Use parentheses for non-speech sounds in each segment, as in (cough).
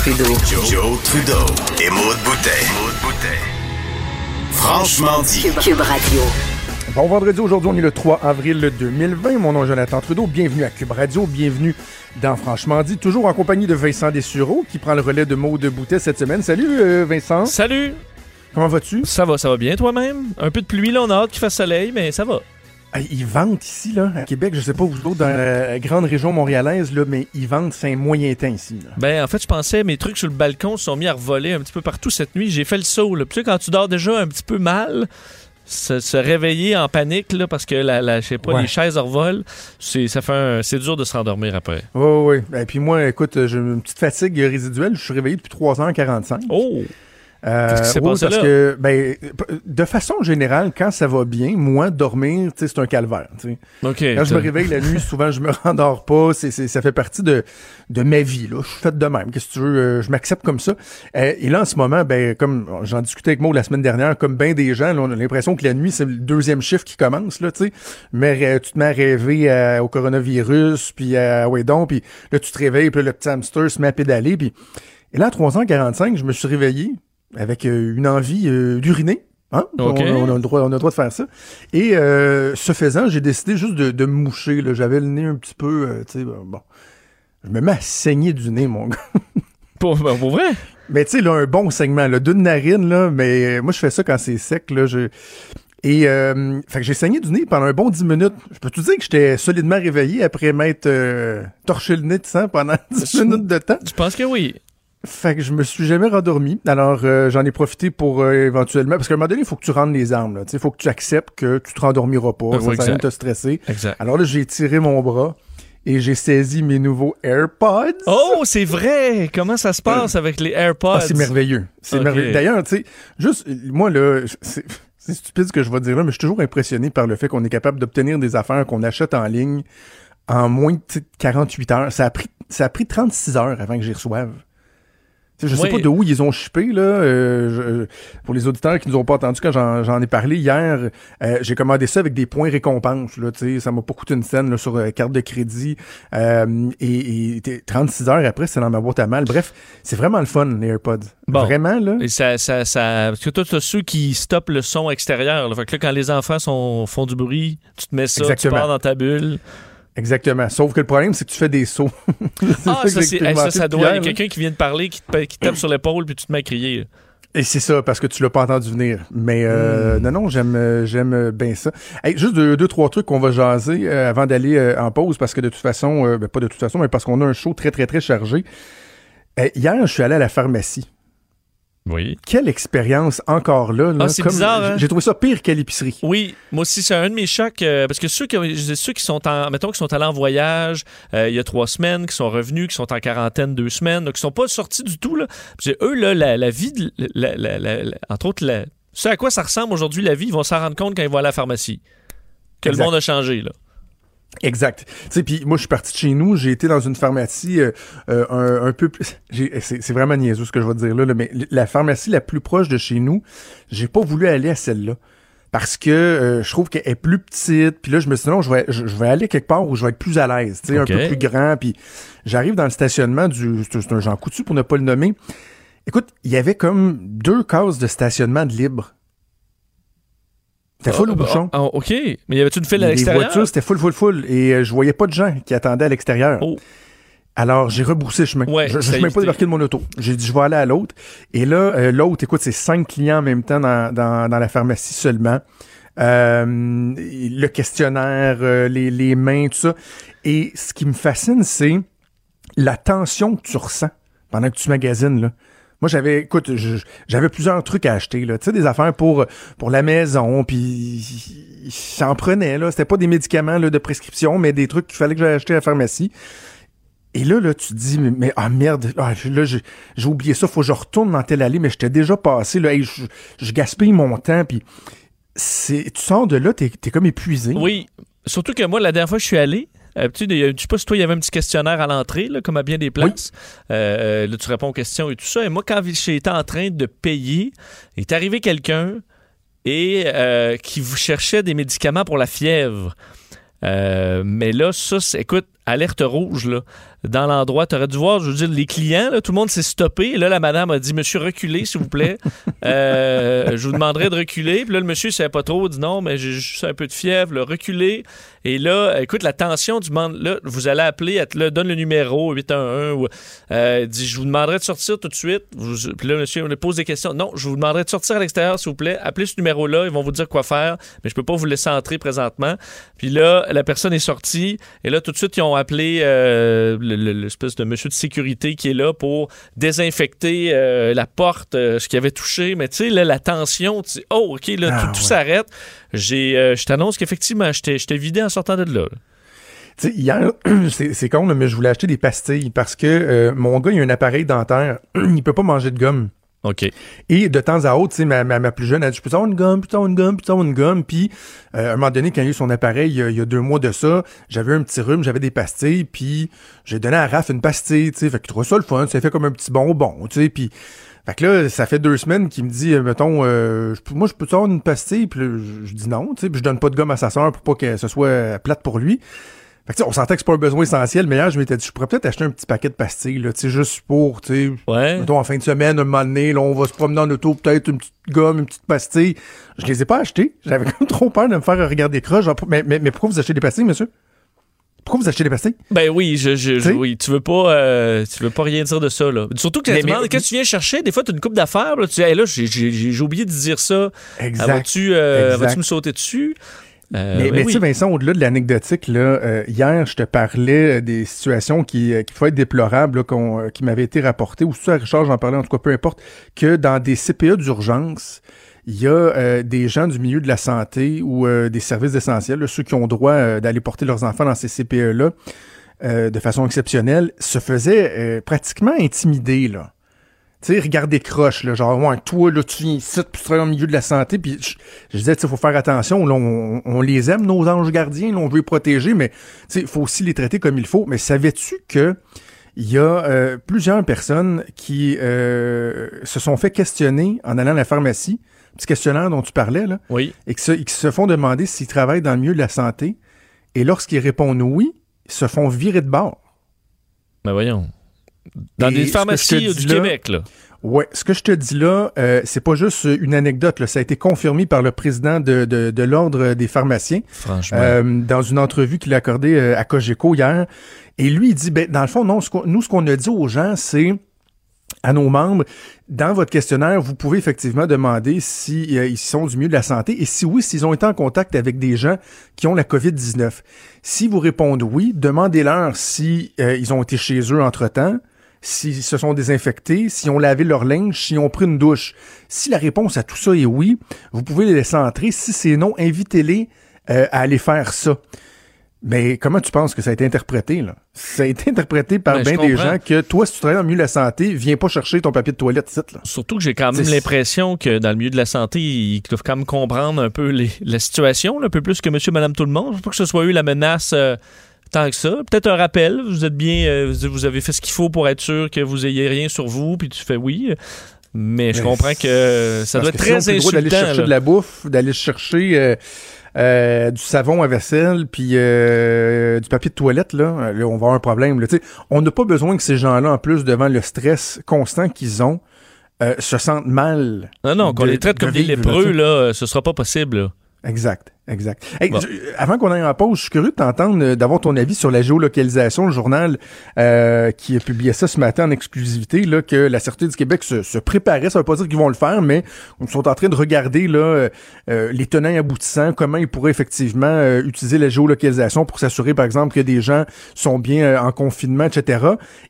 Trudeau. Joe, Trudeau et Maude Boutet. Franchement dit. Cube Radio. Bon vendredi, aujourd'hui, on est le 3 avril 2020. Mon nom est Jonathan Trudeau. Bienvenue à Cube Radio. Bienvenue dans Franchement dit. Toujours en compagnie de Vincent Dessureau qui prend le relais de Maude Boutet cette semaine. Salut euh, Vincent. Salut! Comment vas-tu? Ça va, ça va bien toi-même? Un peu de pluie, là, on a hâte qu'il fasse soleil, mais ça va. Ils vendent ici, là, à Québec, je sais pas vous autres, dans la grande région montréalaise, là, mais ils vendent, c'est un moyen temps ici. Là. Ben, en fait, je pensais, mes trucs sur le balcon se sont mis à revoler un petit peu partout cette nuit. J'ai fait le saut, là. Puis, tu sais, quand tu dors déjà un petit peu mal, se, se réveiller en panique, là, parce que, la, la, je sais pas, Ouais. les chaises revolent, c'est, ça fait un- c'est dur de se rendormir après. Oui, oui. Et puis moi, écoute, j'ai une petite fatigue résiduelle. Je suis réveillé depuis 3h45. Oh! Euh, Qu'est-ce qui s'est oui, passé parce là? que, ben, de façon générale, quand ça va bien, moi, dormir, tu sais, c'est un calvaire. tu sais. OK. Quand je me réveille la nuit, souvent, je me (laughs) rendors pas. C'est, c'est- ça fait partie de, de ma vie. Là. Je suis fait de même. Qu'est-ce que tu veux? euh, je m'accepte comme ça. Euh, et là, en ce moment, ben, comme j'en discutais avec moi la semaine dernière, comme bien des gens, là, on a l'impression que la nuit, c'est le deuxième chiffre qui commence. Là, tu sais. Mais tu te mets à rêver au coronavirus, puis à ouais donc, puis là, tu te réveilles, puis là, le petit hamster se met à pédaler. Puis... Et là, à 3h45, je me suis réveillé avec euh, une envie euh, d'uriner. Hein? On, on a le droit, on a le droit de faire ça. Et euh, ce faisant, j'ai décidé juste de, de me moucher. J'avais le nez un petit peu, euh, tu sais, bon. Je me mets à saigner du nez, mon gars. (laughs) Pour, ben, pour vrai? Mais tu sais, là, un bon segment, là, d'une narine, là, mais euh, moi, je fais ça quand c'est sec, là, je... Et, fait que j'ai saigné du nez pendant un bon 10 minutes. Je peux te dire que j'étais solidement réveillé après m'être torché le nez de sang pendant (laughs) 10 minutes de temps? Je pense que oui. Fait que je me suis jamais rendormi. Alors, euh, j'en ai profité pour euh, éventuellement... Parce qu'à un moment donné, il faut que tu rendes les armes, là. Tu sais, il faut que tu acceptes que tu te rendormiras pas. Euh, ça sert à rien de exact. te stresser. Exact. Alors là, j'ai tiré mon bras et j'ai saisi mes nouveaux AirPods. Oh, c'est vrai! Comment ça se passe avec les AirPods? Ah, c'est merveilleux. C'est merveilleux. D'ailleurs, tu sais, juste, moi, là, c'est c'est stupide ce que je vais dire là, mais je suis toujours impressionné par le fait qu'on est capable d'obtenir des affaires qu'on achète en ligne en moins de tu sais, 48 heures. Ça a pris, ça a pris 36 heures avant que j'y reçoive. Je sais Oui. pas de où ils ont shippé, là. euh, je- pour les auditeurs qui nous ont pas entendu quand j'en ai parlé hier, euh, j'ai commandé ça avec des points récompenses, là. Tu sais, ça m'a pas coûté une scène là, sur euh, carte de crédit. Euh, et, et t'es- 36 heures après, c'est dans ma boîte à mal. Bref, c'est vraiment le fun, les AirPods. Bon. Vraiment, là. Et ça, ça, ça, parce que toi, tu as ceux qui stoppent le son extérieur. Là. Fait que là, quand les enfants sont, font du bruit, tu te mets ça, Exactement. tu pars dans ta bulle. Exactement. Sauf que le problème, c'est que tu fais des sauts. (laughs) Ah, ça, hey, ça, ça doit. Il y a quelqu'un qui vient de parler, qui te, qui tape sur l'épaule, puis tu te mets à crier. Et c'est ça, parce que tu l'as pas entendu venir. Mais euh, Hmm. non, non, j'aime euh, j'aime euh, bien ça. Hey, juste deux, deux, trois trucs qu'on va jaser euh, avant d'aller euh, en pause, parce que de toute façon, ben, pas de toute façon, mais parce qu'on a un show très, très, très chargé. Hier, je suis allé à la pharmacie. Oui. Quelle expérience encore là. là Ah, c'est bizarre, hein? J'ai trouvé ça pire qu'à l'épicerie. Oui, moi aussi, c'est un de mes chocs. euh, parce que ceux qui, ceux qui sont en, mettons, qui sont allés en voyage euh, il y a trois semaines, qui sont revenus, qui sont en quarantaine deux semaines, donc qui sont pas sortis du tout, là. Eux, là, la, la vie, de- la- la- la- la- entre autres, ce à quoi ça ressemble aujourd'hui, la vie, ils vont s'en rendre compte quand ils vont à la pharmacie. Que Exact. le monde a changé, là. Exact. Tu sais, puis moi, je suis parti de chez nous, j'ai été dans une pharmacie euh, euh, un, un peu plus... (laughs) C'est vraiment niaiseux ce que je vais te dire là, là, mais la pharmacie la plus proche de chez nous, j'ai pas voulu aller à celle-là. Parce que euh, je trouve qu'elle est plus petite, puis là, je me suis dit, non, je vais, je, je vais aller quelque part où je vais être plus à l'aise, tu sais, un peu plus grand, puis j'arrive dans le stationnement du... C'est c'est un Jean Coutu, pour ne pas le nommer. Écoute, il y avait comme deux cases de stationnement de libre. C'était full Ah, au bah, bouchon. ah, OK. Mais y avait-tu une file à Les l'extérieur? voitures, c'était full, full, full. Et euh, je voyais pas de gens qui attendaient à l'extérieur. Oh. Alors, j'ai rebroussé chemin. Ouais, je ne suis même pas débarqué de mon auto. J'ai dit, je vais aller à l'autre. Et là, euh, l'autre, écoute, c'est cinq clients en même temps dans, dans, dans la pharmacie seulement. Euh, le questionnaire, euh, les, les mains, tout ça. Et ce qui me fascine, c'est la tension que tu ressens pendant que tu magasines, là. Moi, j'avais, écoute, j'avais plusieurs trucs à acheter, là. Tu sais, des affaires pour, pour la maison, puis j'en prenais, là. C'était pas des médicaments, là, de prescription, mais des trucs qu'il fallait que j'aille acheter à la pharmacie. Et là, là, tu te dis, mais, ah merde, ah, là, j'ai oublié ça, faut que je retourne dans telle allée, mais j'étais déjà passé, là, hey, je, gaspille mon temps, puis c'est, tu sors de là, t'es, t'es comme épuisé. Oui. Surtout que moi, la dernière fois que je suis allé, euh, tu sais, je pas si toi, il y avait un petit questionnaire à l'entrée, comme à bien des places. Euh, là, tu réponds aux questions et tout ça. Et moi, quand j'étais en train de payer, il est arrivé quelqu'un et euh, qui vous cherchait des médicaments pour la fièvre. Euh, mais là, ça, c'est- écoute, alerte rouge, là. Dans l'endroit, tu aurais dû voir, je veux dire, les clients, là, tout le monde s'est stoppé. Et là, la madame a dit Monsieur, reculez, s'il vous plaît. (laughs) Euh, je vous demanderai de reculer. Puis là, le monsieur ne savait pas trop, il dit non, mais j'ai juste un peu de fièvre, là, reculez. Et là, écoute, la tension du monde, là, vous allez appeler, elle te donne le numéro 811 ou euh, dit je vous demanderai de sortir tout de suite. Vous- puis là, monsieur, on lui pose des questions. Non, je vous demanderai de sortir à l'extérieur, s'il vous plaît. Appelez ce numéro-là, ils vont vous dire quoi faire, mais je peux pas vous laisser entrer présentement. Puis là, la personne est sortie, et là, tout de suite, ils ont appelé euh, le- le- l'espèce de monsieur de sécurité qui est là pour désinfecter euh, la porte, euh, ce qui avait touché. Mais tu sais, là, la tension, tu oh, OK, là, Ah, tout, tout ouais. s'arrête. J'ai, euh, je t'annonce qu'effectivement, j'étais vidé en sortant de là. là. Hier, (clears throat) c'est con, mais je voulais acheter des pastilles parce que euh, mon gars, il a un appareil dentaire. (clears throat) il peut pas manger de gomme. OK. Et de temps à autre, tu sais, ma, ma, plus jeune, elle dit, je peux avoir une gomme, putain, une gomme, putain, une gomme? Puis, euh, à un moment donné, quand il a eu son appareil, il y a, il y a deux mois de ça, j'avais un petit rhume, j'avais des pastilles, puis j'ai donné à Raph une pastille, tu sais. Fait qu'il trouve ça le fun, ça fait comme un petit bonbon, tu sais. Puis, fait que là, ça fait deux semaines qu'il me dit, euh, mettons, euh, moi, je peux avoir une pastille? Puis je, dis non, tu sais. Puis je donne pas de gomme à sa soeur pour pas que ce soit plate pour lui. Fait que, on sentait que c'est pas un besoin essentiel, mais hier, je m'étais dit, je pourrais peut-être acheter un petit paquet de pastilles, là, tu sais, juste pour, tu sais, Ouais. Mettons, en fin de semaine, un moment donné, là, on va se promener en auto, peut-être une petite gomme, une petite pastille. Je les ai pas achetées. J'avais (laughs) comme trop peur de me faire regarder croche. Mais, mais, mais pourquoi vous achetez des pastilles, monsieur? Pourquoi vous achetez des pastilles? Ben oui, je, je, oui, tu veux pas, euh, tu veux pas rien dire de ça là. Surtout que tu demandes, qu'est-ce que tu viens chercher? Des fois, tu as une coupe d'affaires, là, tu dis, hey, là, j'ai- j'ai j'ai oublié de dire ça. Exact. Ah, Vas-tu euh, vas-tu me sauter dessus? Euh, mais ben mais oui. tu sais, Vincent, au-delà de l'anecdotique, là, euh, hier, je te parlais euh, des situations qui, euh, qui pouvaient être déplorables, là, qu'on, qui m'avaient été rapportées, ou ça, Richard, j'en parlais, en tout cas, peu importe, que dans des CPA d'urgence, il y a euh, des gens du milieu de la santé ou euh, des services essentiels, là, ceux qui ont droit d'aller porter leurs enfants dans ces CPE-là, euh, de façon exceptionnelle, se faisaient euh, pratiquement intimider, là. Tu sais, regarder croche, là, genre, ouais, toi, là, tu viens ici, puis tu travailles au milieu de la santé, puis je, je disais, tu sais, faut faire attention, là, on, on les aime, nos anges gardiens, là, on veut les protéger, mais, tu sais, il faut aussi les traiter comme il faut. Mais savais-tu que il y a euh, plusieurs personnes qui euh, se sont fait questionner en allant à la pharmacie, petit questionnaire dont tu parlais, là, Oui. et qui se, et qui se font demander s'ils travaillent dans le milieu de la santé, et lorsqu'ils répondent oui, ils se font virer de bord. Ben voyons. Dans Et des pharmacies du là- Québec, là. Ouais, ce que je te dis là, euh, c'est pas juste une anecdote. Là. Ça a été confirmé par le président de, de, de l'ordre des pharmaciens Franchement. euh, dans une entrevue qu'il a accordée euh, à Cogeco hier. Et lui, il dit, ben, dans le fond, non, ce nous, ce qu'on a dit aux gens, c'est à nos membres, dans votre questionnaire, vous pouvez effectivement demander si euh, ils sont du milieu de la santé et si oui, s'ils ont été en contact avec des gens qui ont la COVID-19. Si vous répondez oui, demandez-leur si euh, ils ont été chez eux entre-temps, s'ils se sont désinfectés, s'ils ont lavé leur linge, s'ils ont pris une douche. Si la réponse à tout ça est oui, vous pouvez les laisser entrer. Si c'est non, invitez-les euh, à aller faire ça. Mais comment tu penses que ça a été interprété, là? Ça a été interprété par Ben, bien des gens que toi, si tu travailles dans le milieu de la santé, viens pas chercher ton papier de toilette, ici, là. Surtout que j'ai quand même l'impression que dans le milieu de la santé, ils doivent quand même comprendre un peu les- la situation, là, un peu plus que monsieur, madame, tout le monde. Je pas que ce soit eu la menace euh, tant que ça. Peut-être un rappel. Vous êtes bien, euh, vous avez fait ce qu'il faut pour être sûr que vous ayez rien sur vous, puis tu fais oui. Mais je Mais comprends que ça doit être très le droit d'aller insultant. chercher là. de la bouffe, d'aller chercher euh, euh, du savon à vaisselle, puis euh, du papier de toilette, là, là, on va avoir un problème. Là. Tu sais, On n'a pas besoin que ces gens-là, en plus, devant le stress constant qu'ils ont, se sentent mal. Non, non, qu'on les traite de comme des lépreux, là, ce sera pas possible. là. Exact, exact. Hey, Bon. je- avant qu'on aille en pause, je suis curieux de t'entendre, euh, d'avoir ton avis sur la géolocalisation. Le journal euh, qui a publié ça ce matin en exclusivité, là, que la Sûreté du Québec se, se préparait. Ça veut pas dire qu'ils vont le faire, mais ils sont en train de regarder là, euh, les tenants et aboutissants, comment ils pourraient effectivement euh, utiliser la géolocalisation pour s'assurer, par exemple, que des gens sont bien en confinement, etc.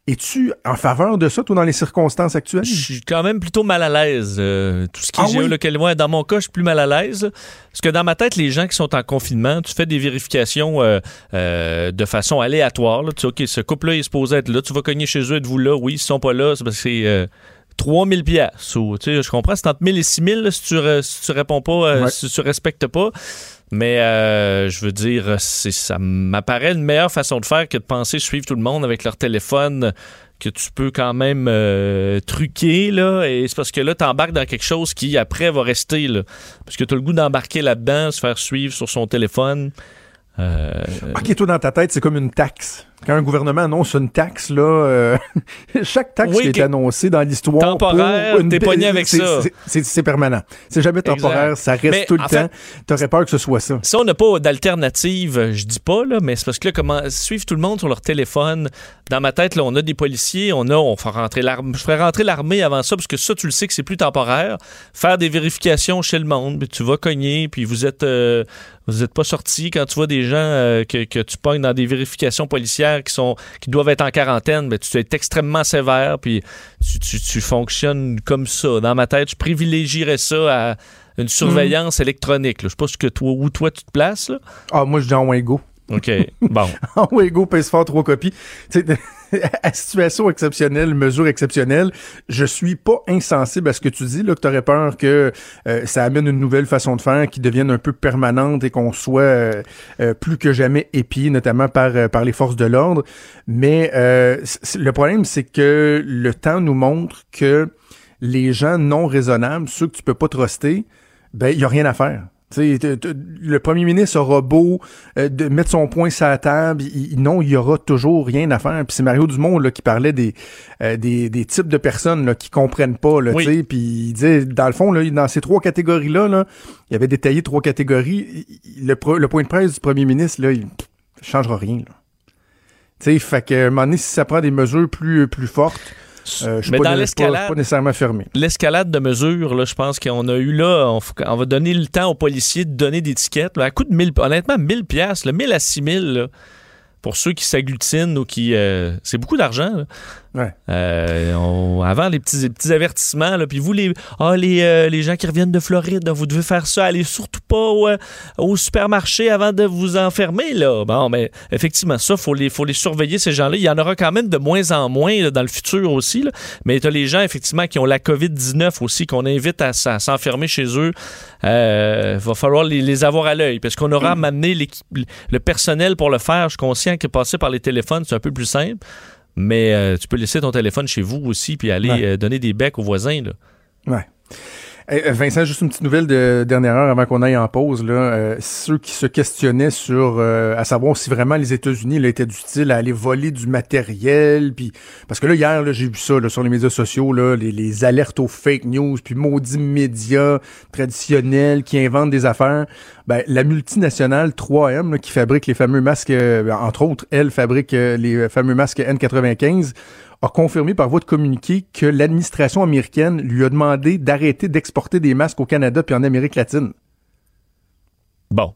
Es-tu en faveur de ça, toi, dans les circonstances actuelles? Je suis quand même plutôt mal à l'aise. tout ce qui Ah est oui? géolocal- ouais, dans mon cas, je suis plus mal à l'aise. Parce que dans ma tête, les gens qui sont en confinement, tu fais des vérifications euh, euh, de façon aléatoire. Là. Tu sais, OK, ce couple-là est supposé être là. Tu vas cogner chez eux, êtes-vous là? Oui, ils sont pas là, c'est parce que c'est... euh, 3000 pièces ou tu sais je comprends c'est entre 1000 et 6000 là, si tu si tu réponds pas euh, Ouais. si tu respectes pas mais euh, je veux dire ça m'apparaît une meilleure façon de faire que de penser suivre tout le monde avec leur téléphone que tu peux quand même euh, truquer là et c'est parce que là t'embarques dans quelque chose qui après va rester là parce que tu as le goût d'embarquer là-dedans se faire suivre sur son téléphone Euh, OK, toi, dans ta tête, c'est comme une taxe. Quand un gouvernement annonce une taxe, là, euh, (laughs) chaque taxe Oui, qui est annoncée dans l'histoire. Temporaire, t'es pogné avec ça. c'est- permanent. C'est jamais temporaire, ça reste Mais tout le temps. T'aurais peur que ce soit ça. Si on n'a pas d'alternative, je dis pas, là, mais c'est parce que là, comment suivre tout le monde sur leur téléphone. Dans ma tête, là, on a des policiers, on a, on fait rentrer l'armée. Je ferais rentrer l'armée avant ça, parce que ça, tu le sais que c'est plus temporaire. Faire des vérifications chez le monde, puis tu vas cogner, puis vous êtes euh, vous êtes pas sortis quand tu vois des gens euh, que, que tu pognes dans des vérifications policières qui sont qui doivent être en quarantaine, ben, tu es extrêmement sévère, puis tu, tu, tu fonctionnes comme ça. Dans ma tête, je privilégierais ça à une surveillance électronique. là. Je sais pas ce que toi, où toi tu te places. Là. Ah, moi, je dis en Wingo. OK. Bon. (laughs) En Wingo, pèse fort, trois copies. Tu sais, (laughs) à situation exceptionnelle, mesure exceptionnelle, je suis pas insensible à ce que tu dis, là, que t'aurais peur que euh, ça amène une nouvelle façon de faire qui devienne un peu permanente et qu'on soit euh, euh, plus que jamais épié, notamment par, les forces de l'ordre. Mais le problème, c'est que le temps nous montre que les gens non raisonnables, ceux que tu peux pas truster, ben, il y a rien à faire. Le premier ministre aura beau euh, de mettre son point sur la table, il- non, il y aura toujours rien à faire. Puis c'est Mario Dumont là, qui parlait des, euh, des, des types de personnes là, qui comprennent pas. Là, Oui. Puis il disait, dans le fond, là, dans ces trois catégories-là, là, il avait détaillé trois catégories. Le, le point de presse du premier ministre, là, il ne changera rien. Là. Tu sais, fait que, à un moment donné, si ça prend des mesures plus, plus fortes, euh, je Mais pas, dans l'escalade- pas nécessairement fermé. L'escalade de mesures, là, je pense qu'on a eu là, on, va donner le temps aux policiers de donner des tickets. là, à coût de 1000, honnêtement, 1000 pièces, 1000 à 6000, là, pour ceux qui s'agglutinent ou qui... euh, c'est beaucoup d'argent. Ouais. Euh, on- avant, les petits, les petits avertissements, là, puis vous, les, ah, les, euh, les gens qui reviennent de Floride, vous devez faire ça, allez surtout pas au, euh, au supermarché avant de vous enfermer. Là. Bon, mais effectivement, ça, il faut les, faut les surveiller, ces gens-là. Il y en aura quand même de moins en moins là, dans le futur aussi. là. Mais tu as les gens, effectivement, qui ont la COVID-19 aussi, qu'on invite à, s'enfermer chez eux. Il va falloir les, les avoir à l'œil, parce qu'on aura amené l'équipe- le personnel pour le faire. Je suis conscient que passer par les téléphones, c'est un peu plus simple. Mais euh, tu peux laisser ton téléphone chez vous aussi, puis aller Ouais. euh, donner des becs aux voisins. Là. Ouais. Eh, euh, Vincent, juste une petite nouvelle de dernière heure avant qu'on aille en pause. Là, Euh, ceux qui se questionnaient sur euh, à savoir si vraiment les États-Unis étaient du style à aller voler du matériel, puis parce que là hier là, j'ai vu ça là, sur les médias sociaux là, les, alertes aux fake news, puis maudits médias traditionnels qui inventent des affaires. Ben, la multinationale 3M là, qui fabrique les fameux masques, euh, entre autres, elle fabrique euh, les fameux masques N95 a confirmé par voie de communiqué que l'administration américaine lui a demandé d'arrêter d'exporter des masques au Canada puis en Amérique latine. Bon.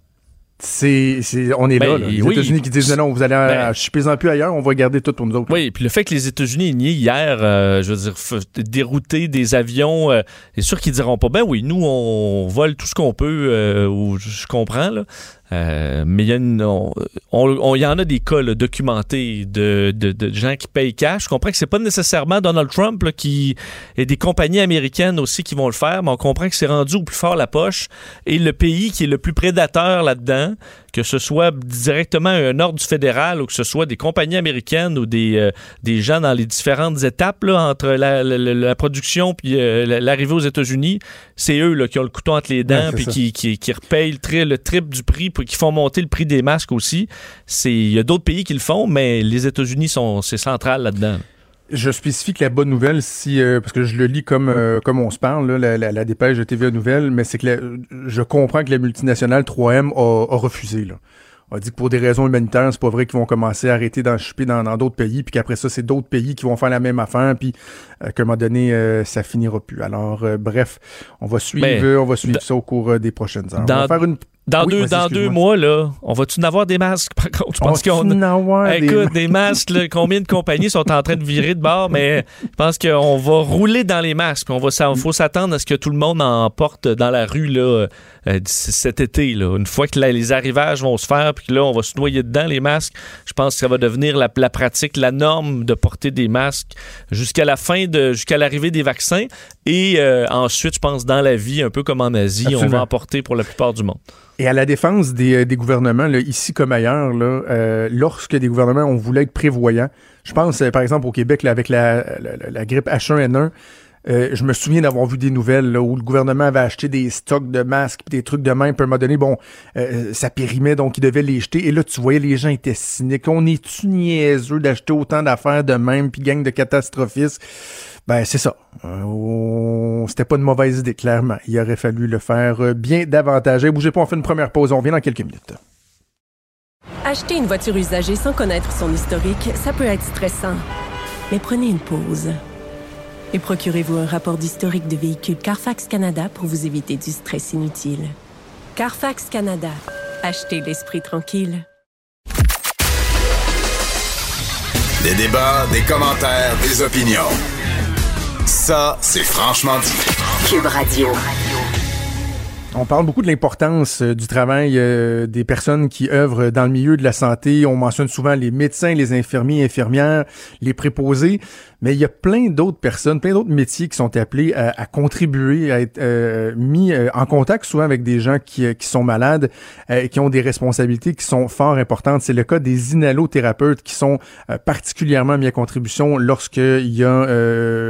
C'est, on est Ben, là, là. Les oui. États-Unis qui disent non, non, vous allez Ben. en plus ailleurs, on va garder tout pour nous autres. Oui, puis le fait que les États-Unis aient nié hier, euh, je veux dire, dérouter des avions, euh, c'est sûr qu'ils diront pas, ben oui, nous, on vole tout ce qu'on peut, euh, ou je comprends, là. Euh, mais il y, a une- en a des cas documentés de, gens qui payent cash. Je comprends que c'est pas nécessairement Donald Trump qui et des compagnies américaines aussi qui vont le faire, mais on comprend que c'est rendu au plus fort la poche. Et le pays qui est le plus prédateur là-dedans, que ce soit directement un ordre du fédéral ou que ce soit des compagnies américaines ou des, euh, des gens dans les différentes étapes là, entre la, la- la- la production puis euh, la- l'arrivée aux États-Unis, c'est eux là, qui ont le couteau entre les dents Ouais, puis qui, qui, qui repayent le, tri- le triple du prix puis qui font monter le prix des masques aussi. C'est il y a d'autres pays qui le font, mais les États-Unis sont c'est central là-dedans. Je spécifie que la bonne nouvelle, si euh, parce que je le lis comme euh, comme on se parle, là, la, la- la dépêche de TVA Nouvelle, mais c'est que la- je comprends que la multinationale 3M a, a refusé. Là. A dit que pour des raisons humanitaires, c'est pas vrai qu'ils vont commencer à arrêter d'en chipper dans dans d'autres pays, puis qu'après ça, c'est d'autres pays qui vont faire la même affaire, puis euh, qu'à un moment donné, euh, ça finira plus. Alors, euh, bref, on va suivre, Mais, on va suivre ça au cours euh, des prochaines heures. On dans- va faire une Dans Oui, deux, dans deux mois, là, on va-tu en avoir des masques, par contre? Je pense On qu'on des- Écoute, des masques, là, combien de compagnies sont en train de virer de bord, mais je pense qu'on va rouler dans les masques. On va, il faut s'attendre à ce que tout le monde en porte dans la rue là, euh, cet été. Là. Une fois que là, les arrivages vont se faire, puis que là, on va se noyer dedans, les masques, je pense que ça va devenir la, la pratique, la norme de porter des masques jusqu'à la fin de, jusqu'à l'arrivée des vaccins. Et euh, ensuite, je pense, dans la vie, un peu comme en Asie, on va en porter pour la plupart du monde. Et à la défense des, euh, des gouvernements, là, ici comme ailleurs, là, euh, lorsque des gouvernements ont voulu être prévoyants, je pense euh, par exemple au Québec là, avec la, la, la- la grippe H1N1, euh, je me souviens d'avoir vu des nouvelles là, où le gouvernement avait acheté des stocks de masques pis des trucs de même, puis à un moment donné, bon, euh, ça périmait, donc ils devaient les jeter. Et là, tu voyais, les gens étaient cyniques. On est-tu niaiseux d'acheter autant d'affaires de même, puis gang de catastrophistes? Ben, c'est ça. Euh, C'était pas une mauvaise idée, clairement. Il aurait fallu le faire euh, bien davantage. Hey, bougez pas, on fait une première pause. On revient dans quelques minutes. Acheter une voiture usagée sans connaître son historique, ça peut être stressant. Mais prenez une pause. Et procurez-vous un rapport d'historique de véhicule Carfax Canada pour vous éviter du stress inutile. Carfax Canada. Achetez l'esprit tranquille. Des débats, des commentaires, des opinions. Ça, c'est franchement dit. Cube Radio. On parle beaucoup de l'importance euh, du travail euh, des personnes qui œuvrent dans le milieu de la santé. On mentionne souvent les médecins, les infirmiers, infirmières, les préposés. Mais il y a plein d'autres personnes, plein d'autres métiers qui sont appelés à, contribuer, à être euh, mis euh, en contact souvent avec des gens qui, euh, qui sont malades euh, qui ont des responsabilités qui sont fort importantes. C'est le cas des inhalothérapeutes qui sont euh, particulièrement mis à contribution lorsqu'il y a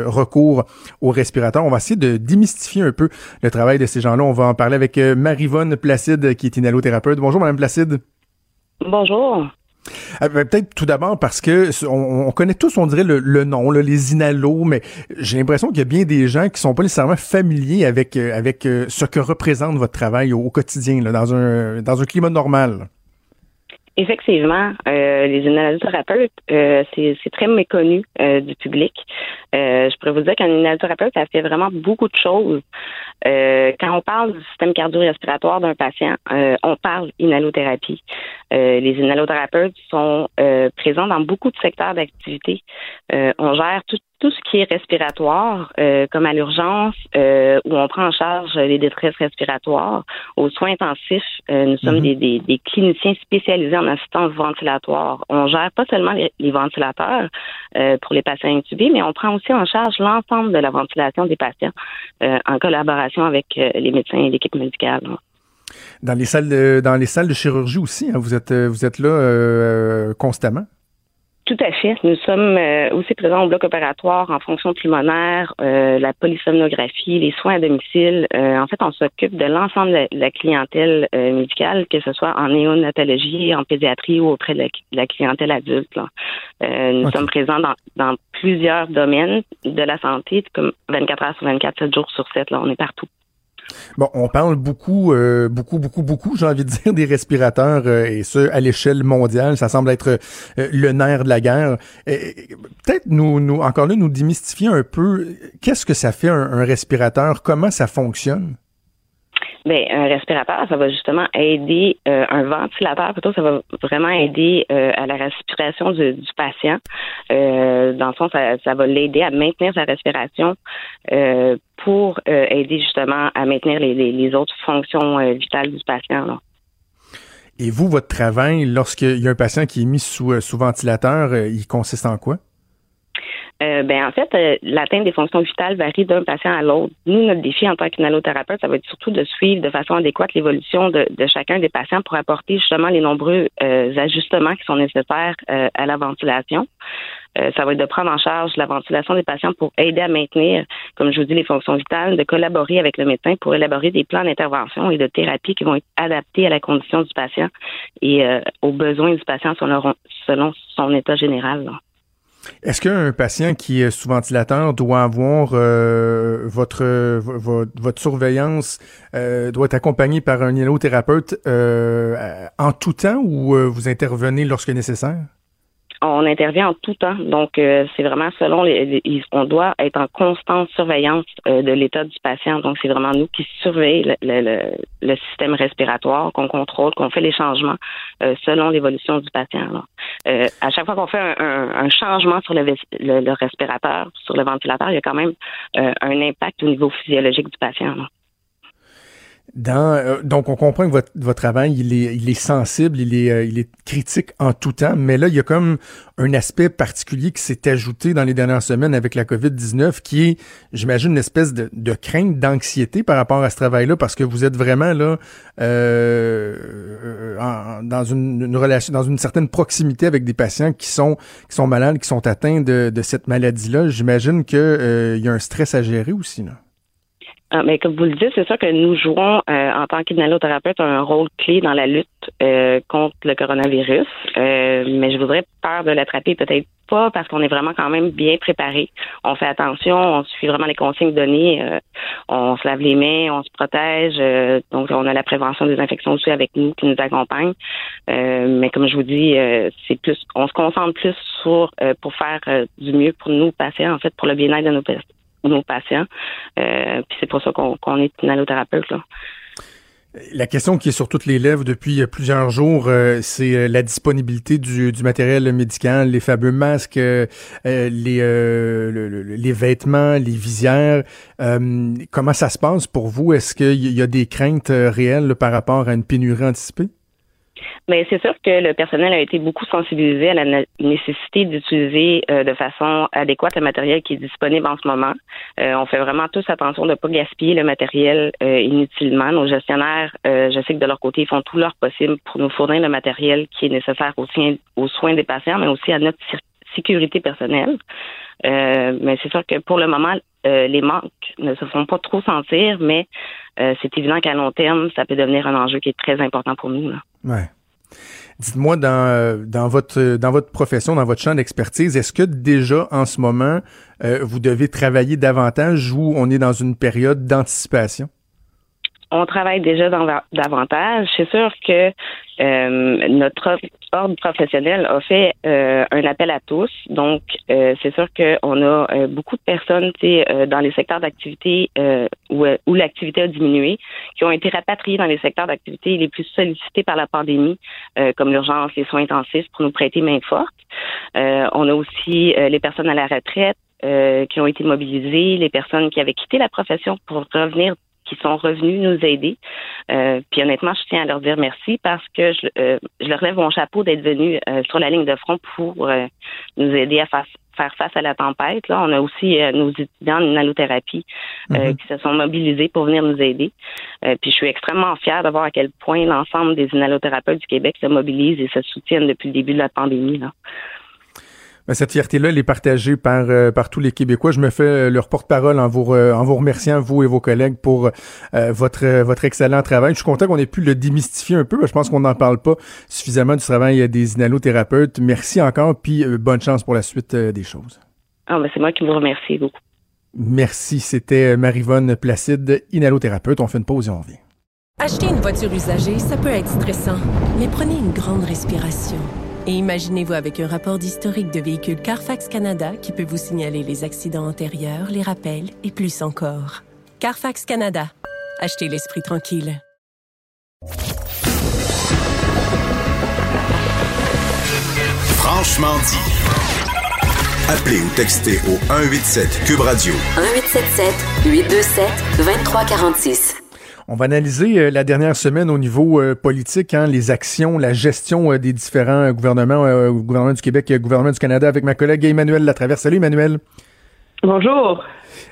recours au respirateur. On va essayer de démystifier un peu le travail de ces gens-là. On va en parler avec Marivonne Placide, qui est inhalothérapeute. Bonjour, Madame Placide. Bonjour. Euh, ben, Peut-être tout d'abord parce que on, on connaît tous, on dirait, le, nom, les inalos, mais j'ai l'impression qu'il y a bien des gens qui sont pas nécessairement familiers avec, euh, avec euh, ce que représente votre travail au, quotidien, dans, un, dans un climat normal. Effectivement, les inhalothérapeutes, euh, c'est très méconnu du public. Je pourrais vous dire qu'un inhalothérapeute, ça fait vraiment beaucoup de choses. Quand on parle du système cardio-respiratoire d'un patient, on parle inhalothérapie. Euh, les inhalothérapeutes sont euh, présents dans beaucoup de secteurs d'activité. Euh, on gère tout, tout ce qui est respiratoire, euh, comme à l'urgence, euh, où on prend en charge les détresses respiratoires. Aux soins intensifs, euh, nous sommes Mhm. des, des, des cliniciens spécialisés en assistance ventilatoire. On gère pas seulement les, les ventilateurs euh, pour les patients intubés, mais on prend aussi en charge l'ensemble de la ventilation des patients euh, en collaboration avec les médecins et l'équipe médicale. Dans les salles de, dans les salles de chirurgie aussi, hein, vous êtes euh, vous êtes là euh, constamment? Tout à fait. Nous sommes euh, aussi présents au bloc opératoire en fonction pulmonaire, euh, la polysomnographie, les soins à domicile. Euh, en fait, on s'occupe de l'ensemble de la, clientèle euh, médicale, que ce soit en néonatologie, en pédiatrie ou auprès de la, de la clientèle adulte. là. Euh, nous sommes présents dans, dans plusieurs domaines de la santé, comme 24 heures sur 24, 7 jours sur 7. Là, on est partout. Bon, on parle beaucoup, euh, beaucoup, beaucoup, beaucoup, j'ai envie de dire, des respirateurs, euh, et ce, à l'échelle mondiale. Ça semble être euh, le nerf de la guerre. Peut-être nous, nous, encore là, nous démystifier un peu, qu'est-ce que ça fait un respirateur? Comment ça fonctionne? Ben, un respirateur, ça va justement aider euh, un ventilateur, plutôt, ça va vraiment aider euh, à la respiration du, du patient. Euh, dans le fond, ça, ça va l'aider à maintenir sa respiration euh, pour euh, aider justement à maintenir les, les, les autres fonctions euh, vitales du patient. Là. Et vous, votre travail, lorsqu'il y a un patient qui est mis sous, sous ventilateur, il consiste en quoi? Euh, ben en fait, euh, l'atteinte des fonctions vitales varie d'un patient à l'autre. Nous, notre défi en tant qu'inhalothérapeute, ça va être surtout de suivre de façon adéquate l'évolution de, chacun des patients pour apporter justement les nombreux euh, ajustements qui sont nécessaires euh, à la ventilation. Ça va être de prendre en charge la ventilation des patients pour aider à maintenir, comme je vous dis, les fonctions vitales, de collaborer avec le médecin pour élaborer des plans d'intervention et de thérapie qui vont être adaptés à la condition du patient et aux besoins du patient selon, selon son état général. là. Est-ce qu'un patient qui est sous ventilateur doit avoir euh, votre, vo- vo- votre surveillance, euh, doit être accompagné par un inhalothérapeute euh, en tout temps ou euh, vous intervenez lorsque nécessaire? On intervient en tout temps. Donc, euh, c'est vraiment selon les, on doit être en constante surveillance euh, de l'état du patient. Donc, c'est vraiment nous qui surveillons le, système respiratoire, qu'on contrôle, qu'on fait les changements euh, selon l'évolution du patient. à chaque fois qu'on fait un, changement sur le, le, respirateur, sur le ventilateur, il y a quand même un impact au niveau physiologique du patient. Dans, euh, donc, on comprend que votre, votre travail, il est, il est sensible, il est, euh, il est critique en tout temps, mais là, il y a comme un aspect particulier qui s'est ajouté dans les dernières semaines avec la COVID-19, qui est, j'imagine, une espèce de, de crainte, d'anxiété par rapport à ce travail-là, parce que vous êtes vraiment là euh, dans une, relation, dans une certaine proximité avec des patients qui sont, qui sont malades, qui sont atteints de, de cette maladie-là. J'imagine qu'il euh, y a un stress à gérer aussi, là. Ah, mais comme vous le dites, c'est sûr que nous jouons euh, en tant qu'inhalothérapeute un rôle clé dans la lutte euh, contre le coronavirus. Euh, mais je voudrais peur de l'attraper, peut-être pas, parce qu'on est vraiment quand même bien préparé. On fait attention, on suit vraiment les consignes données, on se lave les mains, on se protège. donc, on a la prévention des infections aussi avec nous qui nous accompagne. mais comme je vous dis, c'est plus, on se concentre plus sur pour faire du mieux pour nous patients, en fait, pour le bien-être de nos nos patients. Euh, puis c'est pour ça qu'on est inhalothérapeute. Là. La question qui est sur toutes les lèvres depuis plusieurs jours, euh, c'est euh, la disponibilité du, du, matériel médical, les fameux masques, les, les vêtements, les visières. comment ça se passe pour vous? Est-ce qu'il y a des craintes réelles par rapport à une pénurie anticipée? Mais c'est sûr que le personnel a été beaucoup sensibilisé à la nécessité d'utiliser euh, de façon adéquate le matériel qui est disponible en ce moment. Euh, on fait vraiment tous attention de ne pas gaspiller le matériel euh, inutilement. Nos gestionnaires, je sais que de leur côté, ils font tout leur possible pour nous fournir le matériel qui est nécessaire aussi aux soins des patients, mais aussi à notre sécurité personnelle. mais c'est sûr que pour le moment, les manques ne se font pas trop sentir, mais c'est évident qu'à long terme, ça peut devenir un enjeu qui est très important pour nous. Là. Ouais. Dites-moi, dans, euh, dans, votre, dans votre profession, dans votre champ d'expertise, est-ce que déjà en ce moment, euh, vous devez travailler davantage ou on est dans une période d'anticipation? On travaille déjà davantage. C'est sûr que euh, notre ordre professionnel a fait euh, un appel à tous. Donc, euh, c'est sûr qu'on a beaucoup de personnes dans les secteurs d'activité où, où l'activité a diminué, qui ont été rapatriées dans les secteurs d'activité les plus sollicités par la pandémie, comme l'urgence, les soins intensifs, pour nous prêter main forte. on a aussi les personnes à la retraite, qui ont été mobilisées, les personnes qui avaient quitté la profession pour revenir qui sont revenus nous aider. Euh, puis honnêtement, je tiens à leur dire merci parce que je, euh, je leur lève mon chapeau d'être venus euh, sur la ligne de front pour nous aider à faire face à la tempête. Là, on a aussi nos étudiants en allothérapie mm-hmm. qui se sont mobilisés pour venir nous aider. puis je suis extrêmement fière de voir à quel point l'ensemble des inhalothérapeutes du Québec se mobilisent et se soutiennent depuis le début de la pandémie. Là. Cette fierté-là, elle est partagée par, euh, par tous les Québécois. Je me fais euh, leur porte-parole en vous, en vous remerciant, vous et vos collègues, pour euh, votre, votre excellent travail. Je suis content qu'on ait pu le démystifier un peu. Je pense qu'on n'en parle pas suffisamment du travail des inhalothérapeutes. Merci encore, puis bonne chance pour la suite des choses. Ah, ben c'est moi qui vous remercie beaucoup. Merci. C'était Marivonne Placide, inhalothérapeute. On fait une pause et on revient. Acheter une voiture usagée, ça peut être stressant, mais prenez une grande respiration. Et imaginez-vous avec un rapport d'historique de véhicule Carfax Canada qui peut vous signaler les accidents antérieurs, les rappels et plus encore. Carfax Canada. Achetez l'esprit tranquille. Franchement dit. Appelez ou textez au 187 Cube Radio. 1877 827 2346. On va analyser euh, la dernière semaine au niveau euh, politique, hein, les actions, la gestion euh, des différents gouvernements, gouvernement du Québec et gouvernement du Canada avec ma collègue Emmanuel Latraverse. Salut Emmanuel. Bonjour.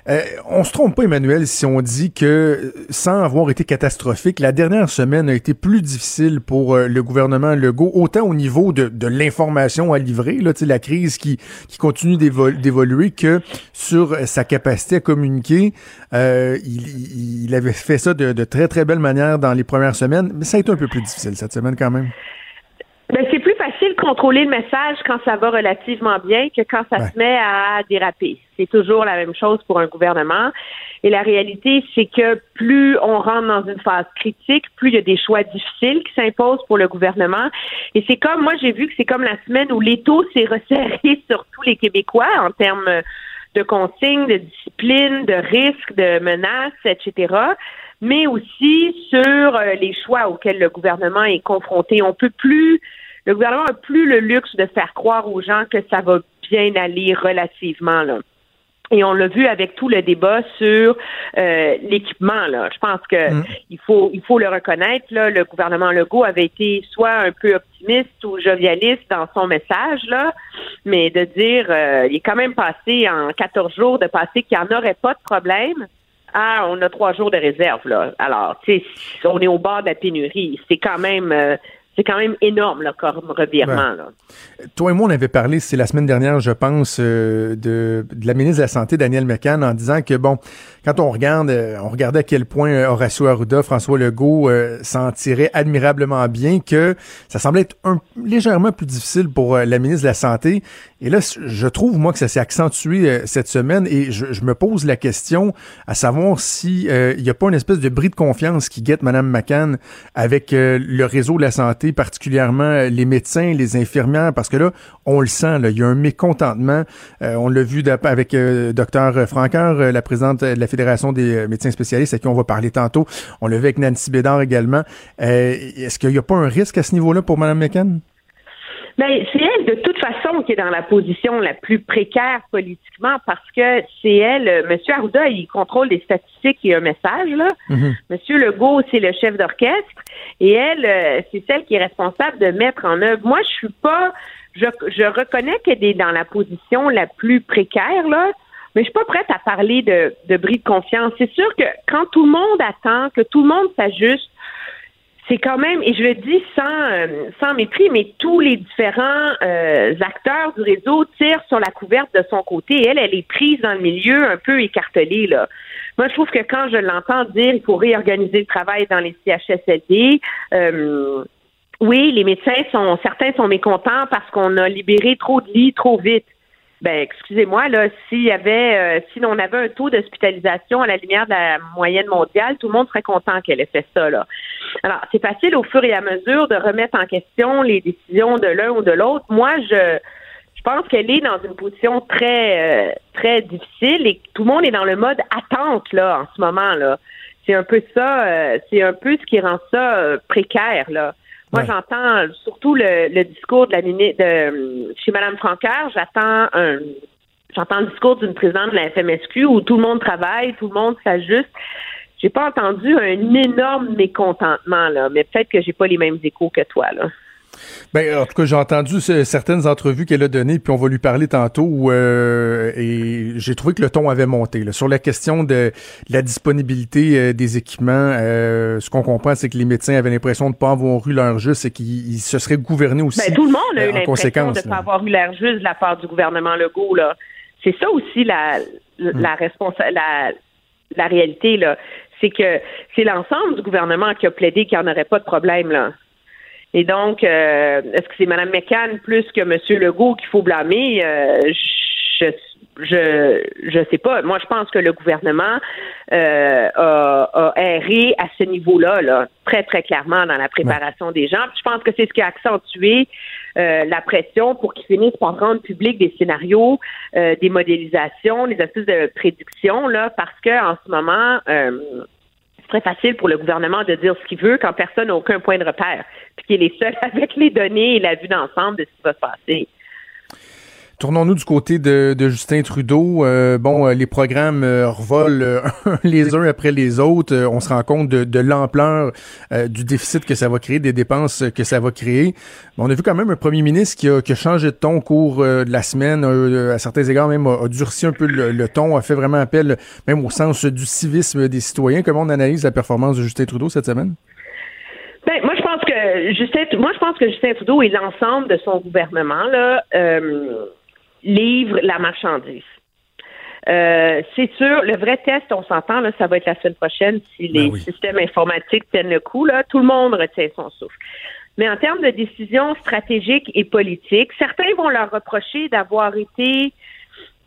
Euh, on se trompe pas, Emmanuel, si on dit que, sans avoir été catastrophique, la dernière semaine a été plus difficile pour euh, le gouvernement Legault, autant au niveau de, l'information à livrer, là, la crise qui, qui continue d'évoluer, que sur sa capacité à communiquer. Euh, il, avait fait ça de, de très, très belle manière dans les premières semaines, mais ça a été un peu plus difficile cette semaine quand même. Ben, c'est plus facile de contrôler le message quand ça va relativement bien que quand ça se met à déraper. C'est toujours la même chose pour un gouvernement. Et la réalité, c'est que plus on rentre dans une phase critique, plus il y a des choix difficiles qui s'imposent pour le gouvernement. Et c'est comme, moi, j'ai vu que c'est comme la semaine où l'étau s'est resserré (laughs) sur tous les Québécois en termes de consignes, de discipline, de risques, de menaces, etc mais aussi sur euh, les choix auxquels le gouvernement est confronté. On peut plus, le gouvernement n'a plus le luxe de faire croire aux gens que ça va bien aller relativement là. Et on l'a vu avec tout le débat sur euh, l'équipement. Là, je pense que mm. il faut il faut le reconnaître. Là, le gouvernement Legault avait été soit un peu optimiste ou jovialiste dans son message là, mais de dire euh, il est quand même passé en 14 jours de passer qu'il n'y en aurait pas de problème ah, on a trois jours de réserve, là. Alors, tu sais, on est au bord de la pénurie. C'est quand même, euh, c'est quand même énorme, là, comme revirement. Là. Toi et moi, on avait parlé, c'est la semaine dernière, je pense, euh, de, de, la ministre de la Santé, Danielle McCann, en disant que, bon, quand on regarde, euh, on regardait à quel point euh, Horacio Arruda, François Legault s'en tirait admirablement bien, que ça semblait être un, légèrement plus difficile pour la ministre de la Santé. Et là, je trouve, moi, que ça s'est accentué cette semaine et je, je, me pose la question à savoir si il n'y a pas une espèce de bris de confiance qui guette Mme McCann avec le réseau de la santé particulièrement euh, les médecins, les infirmières, parce que là, on le sent, il y a un mécontentement. Euh, on l'a vu avec euh, Dr Franqueur, la présidente de la Fédération des médecins spécialistes, à qui on va parler tantôt. On l'a vu avec Nancy Bédard également. Est-ce qu'il n'y a pas un risque à ce niveau-là pour Mme McCann? Ben, c'est elle, de toute façon, qui est dans la position la plus précaire politiquement parce que c'est elle, euh, M. Arruda, il contrôle les statistiques et un message, là. Mhm. M. Legault, c'est le chef d'orchestre et elle, euh, c'est celle qui est responsable de mettre en œuvre. Moi, je suis pas, je, je reconnais qu'elle est dans la position la plus précaire, là. Mais je suis pas prête à parler de, de bris de confiance. C'est sûr que quand tout le monde attend, que tout le monde s'ajuste, c'est quand même, et je le dis sans, euh, sans mépris, mais tous les différents euh, acteurs du réseau tirent sur la couverte de son côté. Elle, elle est prise dans le milieu un peu écartelée. Là. Moi, je trouve que quand je l'entends dire il faut réorganiser le travail dans les CHSLD, euh, oui, les médecins sont, certains sont mécontents parce qu'on a libéré trop de lits trop vite. Ben, excusez-moi, là, s'il y avait, euh, si l'on avait un taux d'hospitalisation à la lumière de la moyenne mondiale, tout le monde serait content qu'elle ait fait ça, là. Alors, c'est facile au fur et à mesure de remettre en question les décisions de l'un ou de l'autre. Moi, je, je pense qu'elle est dans une position très, euh, très difficile et tout le monde est dans le mode attente, là, en ce moment, là. C'est un peu ça, euh, c'est un peu ce qui rend ça précaire, là. Moi, j'entends surtout le, discours de la ministre de chez Mme Francaire, j'attends un j'entends le discours d'une présidente de la FMSQ où tout le monde travaille, tout le monde s'ajuste. J'ai pas entendu un énorme mécontentement, là, mais peut-être que j'ai pas les mêmes échos que toi, là. Ben, en tout cas, j'ai entendu certaines entrevues qu'elle a données, puis on va lui parler tantôt, euh, et j'ai trouvé que le ton avait monté. Là. Sur la question de, la disponibilité euh, des équipements, euh, ce qu'on comprend, c'est que les médecins avaient l'impression de ne pas avoir eu leur juste et qu'ils se seraient gouvernés aussi. Ben, tout le monde a eu l'impression de ne pas avoir eu l'air juste de la part du gouvernement Legault. Là. C'est ça aussi la, la, hmm. la, la réalité. là. C'est que c'est l'ensemble du gouvernement qui a plaidé qu'il n'y en aurait pas de problème. là. Et donc, euh, est-ce que c'est Mme McCann plus que M. Legault qu'il faut blâmer? Euh, je je je sais pas. Moi, je pense que le gouvernement euh, a, a, erré à ce niveau-là, là, très très clairement dans la préparation des gens. je pense que c'est ce qui a accentué la pression pour qu'ils finissent par rendre public des scénarios, des modélisations, des astuces de prédiction là, parce que en ce moment très facile pour le gouvernement de dire ce qu'il veut quand personne n'a aucun point de repère, puis qu'il est seul (laughs) avec les données et la vue d'ensemble de ce qui va se passer. Tournons-nous du côté de, Justin Trudeau. Euh, bon, euh, les programmes euh, revolent (laughs) les uns après les autres. on se rend compte de, l'ampleur du déficit que ça va créer, des dépenses que ça va créer. on a vu quand même un premier ministre qui a, changé de ton au cours de la semaine, à certains égards même a, durci un peu le, ton, a fait vraiment appel même au sens du civisme des citoyens. Comment on analyse la performance de Justin Trudeau cette semaine? Ben, moi, je pense que Justin, moi, je pense que Justin Trudeau et l'ensemble de son gouvernement là livre la marchandise. Euh, c'est sûr, le vrai test, on s'entend, là, ça va être la semaine prochaine si ben les systèmes informatiques tiennent le coup. Là, tout le monde retient son souffle. Mais en termes de décisions stratégiques et politiques, certains vont leur reprocher d'avoir été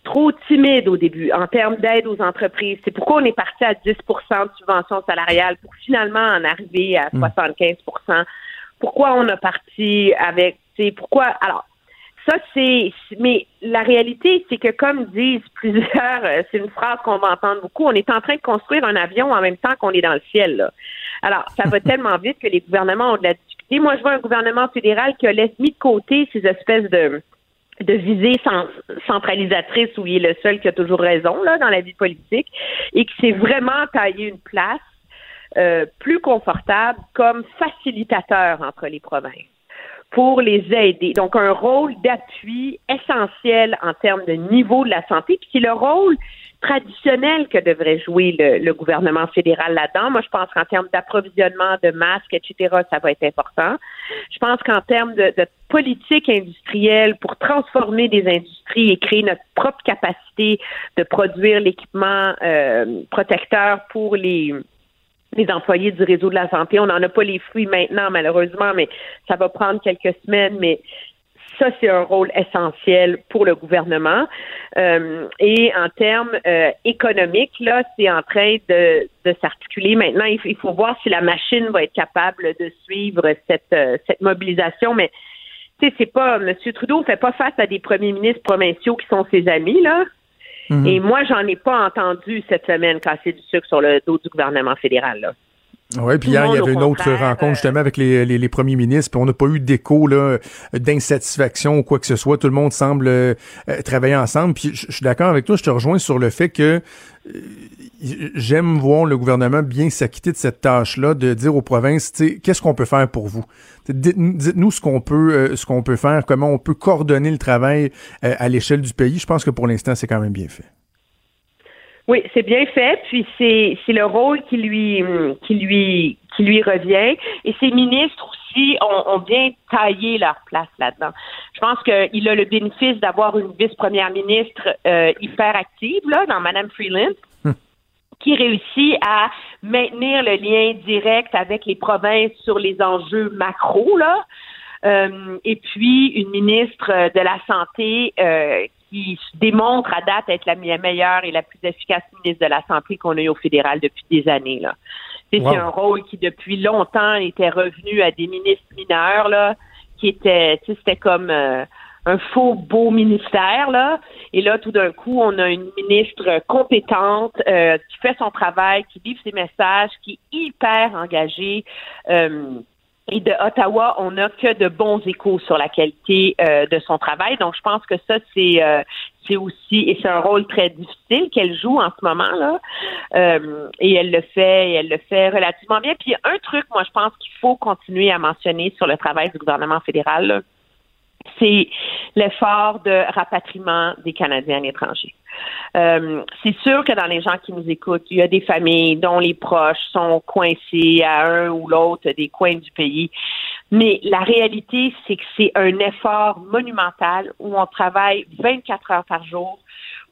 trop timide au début en termes d'aide aux entreprises. C'est pourquoi on est parti à 10% de subvention salariale pour finalement en arriver à 75% hmm. Pourquoi on a parti avec, c'est pourquoi, alors, ça, c'est. Mais la réalité, c'est que, comme disent plusieurs, euh, c'est une phrase qu'on va entendre beaucoup, on est en train de construire un avion en même temps qu'on est dans le ciel. Là. Alors, ça va (laughs) tellement vite que les gouvernements ont de la difficulté. Moi, je vois un gouvernement fédéral qui a laissé mis de côté ces espèces de de visée centralisatrice où il est le seul qui a toujours raison là dans la vie politique et qui s'est vraiment taillé une place euh, plus confortable comme facilitateur entre les provinces pour les aider. Donc, un rôle d'appui essentiel en termes de niveau de la santé, puis c'est le rôle traditionnel que devrait jouer le, gouvernement fédéral là-dedans. Moi, je pense qu'en termes d'approvisionnement de masques, etc., ça va être important. Je pense qu'en termes de, politique industrielle pour transformer des industries et créer notre propre capacité de produire l'équipement euh, protecteur pour les les employés du réseau de la santé. On n'en a pas les fruits maintenant, malheureusement, mais ça va prendre quelques semaines. Mais ça, c'est un rôle essentiel pour le gouvernement. Euh, et en termes euh, économiques, là, c'est en train de, de s'articuler. Maintenant, il, faut voir si la machine va être capable de suivre cette, euh, cette mobilisation. Mais tu sais, c'est pas M. Trudeau fait pas face à des premiers ministres provinciaux qui sont ses amis, là. Mhm. Et moi, j'en ai pas entendu cette semaine casser du sucre sur le dos du gouvernement fédéral. Là. Oui, puis hier, il y avait une autre rencontre justement avec les, les, premiers ministres, puis on n'a pas eu d'écho d'insatisfaction ou quoi que ce soit. Tout le monde semble euh, travailler ensemble. Puis je, suis d'accord avec toi, je te rejoins sur le fait que euh, j'aime voir le gouvernement bien s'acquitter de cette tâche-là, de dire aux provinces, qu'est-ce qu'on peut faire pour vous? Dites-nous ce qu'on peut, euh, ce qu'on peut faire, comment on peut coordonner le travail à l'échelle du pays. Je pense que pour l'instant, c'est quand même bien fait. Oui, c'est bien fait, puis c'est c'est le rôle qui lui qui lui qui lui revient. Et ses ministres aussi ont, bien taillé leur place là-dedans. Je pense qu'il a le bénéfice d'avoir une vice-première ministre euh, hyper active là dans Madame Freeland. Hmm. qui réussit à maintenir le lien direct avec les provinces sur les enjeux macro là, euh, et puis une ministre de la santé euh, qui démontre à date être la meilleure et la plus efficace ministre de la Santé qu'on a eu au fédéral depuis des années. Là. C'est un rôle qui, depuis longtemps, était revenu à des ministres mineurs, là, qui étaient, c'était comme euh, un faux beau ministère, là. Et là, tout d'un coup, on a une ministre compétente euh, qui fait son travail, qui livre ses messages, qui est hyper engagée. Euh, et de Ottawa, on n'a que de bons échos sur la qualité euh, de son travail. Donc, je pense que ça, c'est euh, aussi et c'est un rôle très difficile qu'elle joue en ce moment là. Euh, et elle le fait, elle le fait relativement bien. Puis un truc, moi, je pense qu'il faut continuer à mentionner sur le travail du gouvernement fédéral c'est l'effort de rapatriement des Canadiens à l'étranger. Euh, c'est sûr que dans les gens qui nous écoutent, il y a des familles dont les proches sont coincés à un ou l'autre des coins du pays. Mais la réalité, c'est que c'est un effort monumental où on travaille 24 heures par jour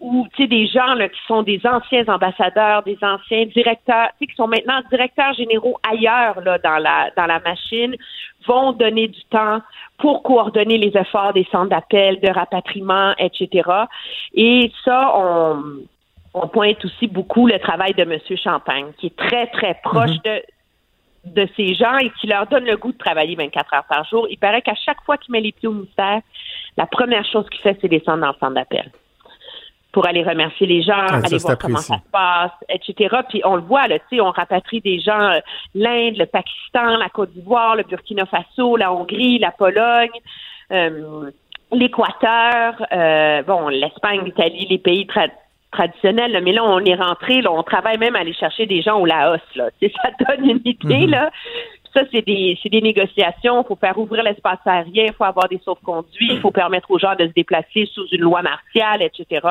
ou tu sais des gens là, qui sont des anciens ambassadeurs, des anciens directeurs, tu sais qui sont maintenant directeurs généraux ailleurs là dans la dans la machine, vont donner du temps pour coordonner les efforts des centres d'appel, de rapatriement, etc. Et ça, on, on pointe aussi beaucoup le travail de M. Champagne, qui est très, très proche mhm. de de ces gens et qui leur donne le goût de travailler 24 heures par jour. Il paraît qu'à chaque fois qu'il met les pieds au ministère, la première chose qu'il fait, c'est descendre dans le centre d'appel pour aller remercier les gens, ah, aller voir comment ça se passe, etc. Puis on le voit, là, on rapatrie des gens, euh, l'Inde, le Pakistan, la Côte d'Ivoire, le Burkina Faso, la Hongrie, la Pologne, euh, l'Équateur, euh, bon, l'Espagne, l'Italie, les pays traditionnels, mais là, on est rentré, là, on travaille même à aller chercher des gens au Laos, là. ça donne une idée, mm-hmm. là ça, c'est des, des négociations. Il faut faire ouvrir l'espace aérien, il faut avoir des sauf-conduits, il faut permettre aux gens de se déplacer sous une loi martiale, etc.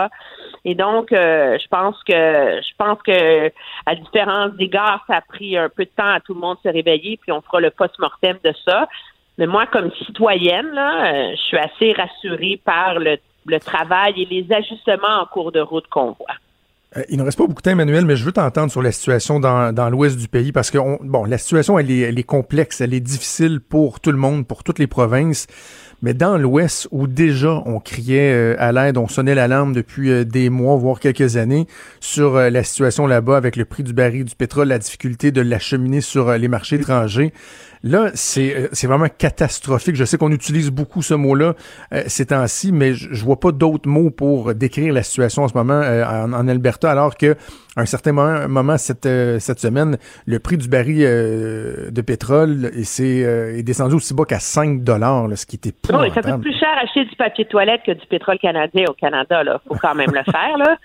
Et donc, euh, je pense que je pense que à différents égards, ça a pris un peu de temps à tout le monde de se réveiller, puis on fera le post-mortem de ça. Mais moi, comme citoyenne, là, euh, je suis assez rassurée par le, le travail et les ajustements en cours de route qu'on voit. Euh, il ne reste pas beaucoup de temps, Emmanuel, mais je veux t'entendre sur la situation dans, dans l'ouest du pays parce que, bon, la situation, elle est, elle est complexe, elle est difficile pour tout le monde, pour toutes les provinces. Mais dans l'Ouest, où déjà on criait euh, à l'aide, on sonnait l'alarme depuis euh, des mois, voire quelques années, sur la situation là-bas avec le prix du baril du pétrole, la difficulté de l'acheminer sur les marchés étrangers. Là, c'est vraiment catastrophique. Je sais qu'on utilise beaucoup ce mot-là ces temps-ci, mais je, vois pas d'autres mots pour décrire la situation en ce moment en, en, Alberta, alors que à un certain moment, moment cette, cette semaine, le prix du baril de pétrole est, est descendu aussi bas qu'à 5 dollars, ce qui était non, ça coûte plus cher acheter du papier de toilette que du pétrole canadien au Canada. Là, faut quand même le faire. Là.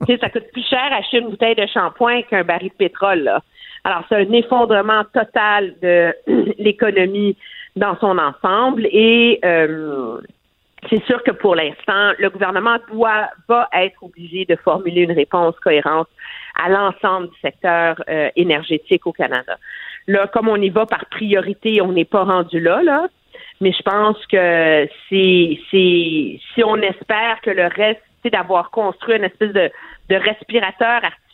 (laughs) ça coûte plus cher acheter une bouteille de shampoing qu'un baril de pétrole. Là. Alors, c'est un effondrement total de (clears throat) l'économie dans son ensemble et euh, c'est sûr que pour l'instant, le gouvernement doit va être obligé de formuler une réponse cohérente à l'ensemble du secteur euh, énergétique au Canada. Là, comme on y va par priorité, on n'est pas rendu là, là. Mais je pense que c'est si on espère que le reste, c'est d'avoir construit une espèce de, de respirateur artificiel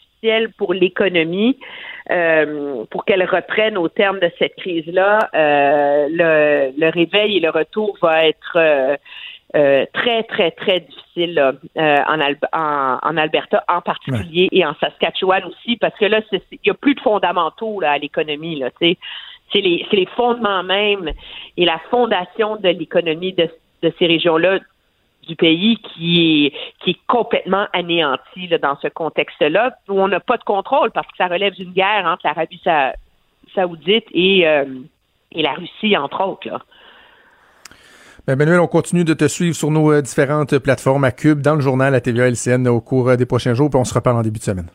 pour l'économie, euh, pour qu'elle reprenne au terme de cette crise-là, euh, le, le réveil et le retour va être euh, très, très, très difficile en, en, en, Alberta en particulier et en Saskatchewan aussi, parce que là, il n'y a plus de fondamentaux là, à l'économie. Là, c'est les, les, fondements même et la fondation de l'économie de, de, ces régions-là du pays qui est, qui est complètement anéantie là, dans ce contexte-là, où on n'a pas de contrôle parce que ça relève d'une guerre entre l'Arabie saoudite et, euh, et la Russie, entre autres. Là. Ben Manuel, on continue de te suivre sur nos euh, différentes plateformes à Cube, dans le journal à TVA LCN au cours euh, des prochains jours, puis on se reparle en début de semaine.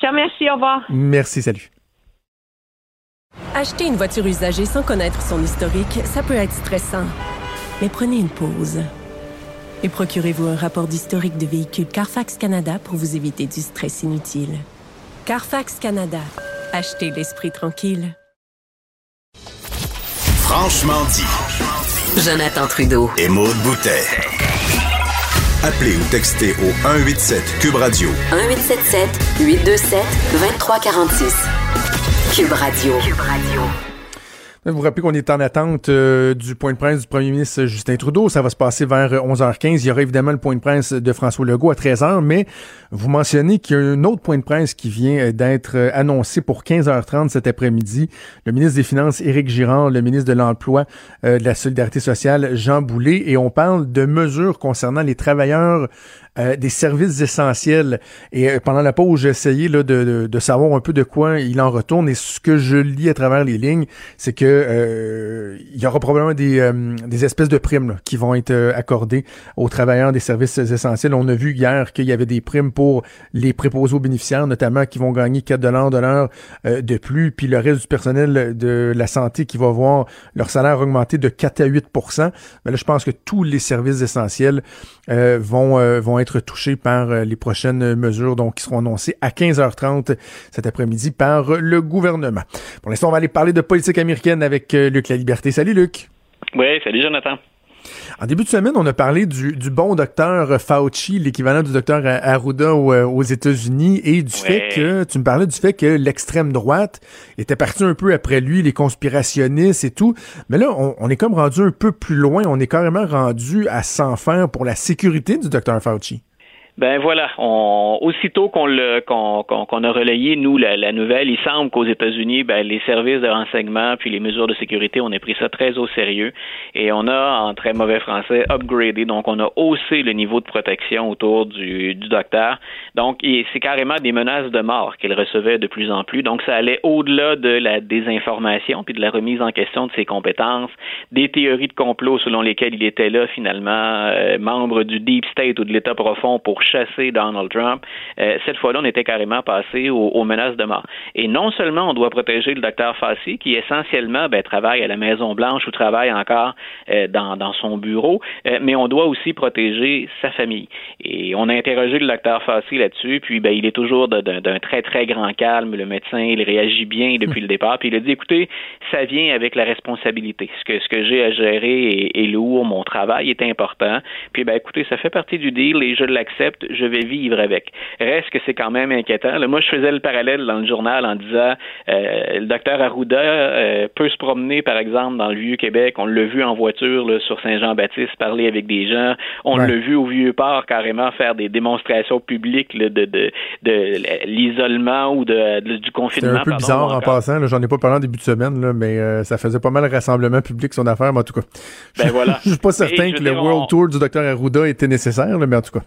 Je remercie, au revoir. Merci, salut. Acheter une voiture usagée sans connaître son historique, ça peut être stressant. Mais prenez une pause. Et procurez-vous un rapport d'historique de véhicule Carfax Canada pour vous éviter du stress inutile. Carfax Canada. Achetez l'esprit tranquille. Franchement dit. Jonathan Trudeau. Et Maude Boutet. Appelez ou textez au 187 Cube Radio. 1877 827 2346. Cube Radio. Vous vous rappelez qu'on est en attente euh, du point de presse du premier ministre Justin Trudeau. Ça va se passer vers 11h15. Il y aura évidemment le point de presse de François Legault à 13h, mais vous mentionnez qu'il y a un autre point de presse qui vient d'être euh, annoncé pour 15h30 cet après-midi. Le ministre des Finances, Éric Girard, le ministre de l'Emploi, euh, de la Solidarité sociale, Jean Boulet, et on parle de mesures concernant les travailleurs euh, des services essentiels. Et euh, pendant la pause, j'ai essayé là, de, de, savoir un peu de quoi il en retourne. Et ce que je lis à travers les lignes, c'est que euh, il y aura probablement des, des espèces de primes qui vont être accordées aux travailleurs des services essentiels. On a vu hier qu'il y avait des primes pour les préposés aux bénéficiaires, notamment qui vont gagner 4 dollars de l'heure de plus, puis le reste du personnel de la santé qui va voir leur salaire augmenter de 4 à 8% Mais là, je pense que tous les services essentiels vont, vont être touchés par euh, les prochaines mesures donc, qui seront annoncées à 15h30 cet après-midi par le gouvernement. Pour l'instant, on va aller parler de politique américaine avec euh, Luc La Liberté. Salut Luc. Oui, salut Jonathan. En début de semaine, on a parlé du, bon docteur Fauci, l'équivalent du docteur Arruda euh, aux, États-Unis, et du fait que, tu me parlais du fait que l'extrême droite était partie un peu après lui, les conspirationnistes et tout. Mais là, on, on est comme rendu un peu plus loin. On est carrément rendu à s'en faire pour la sécurité du docteur Fauci. Ben voilà, on, aussitôt qu'on qu'on a relayé nous la, la, nouvelle, il semble qu'aux États-Unis, ben, les services de renseignement puis les mesures de sécurité, on a pris ça très au sérieux et on a en très mauvais français upgradé, donc on a haussé le niveau de protection autour du, du docteur. Donc c'est carrément des menaces de mort qu'il recevait de plus en plus. Donc ça allait au-delà de la désinformation puis de la remise en question de ses compétences, des théories de complot selon lesquelles il était là finalement euh, membre du deep state ou de l'État profond pour chasser Donald Trump, euh, cette fois-là, on était carrément passé aux, menaces de mort. Et non seulement on doit protéger le docteur Fassi, qui essentiellement ben, travaille à la Maison-Blanche ou travaille encore euh, dans, dans, son bureau, euh, mais on doit aussi protéger sa famille. Et on a interrogé le docteur Fassi là-dessus, puis ben, il est toujours d'un très, très grand calme. Le médecin, il réagit bien depuis (laughs) le départ, puis il a dit, écoutez, ça vient avec la responsabilité. Ce que, ce que j'ai à gérer est, est, lourd, mon travail est important. Puis, ben, écoutez, ça fait partie du deal et je l'accepte j'accepte, je vais vivre avec. Reste que c'est quand même inquiétant. moi, je faisais le parallèle dans le journal en disant euh, le docteur Arruda euh, peut se promener, par exemple, dans le Vieux-Québec. On l'a vu en voiture là, sur Saint-Jean-Baptiste parler avec des gens. On l'a vu au Vieux-Port carrément faire des démonstrations publiques de, de, de, l'isolement ou de, du confinement. C'est un peu bizarre en passant. J'en ai pas parlé en début de semaine, là, mais euh, ça faisait pas mal de rassemblement public son affaire, mais en tout cas. Ben voilà. (laughs) je suis pas certain que le World Tour du docteur Arruda était nécessaire, mais en tout cas.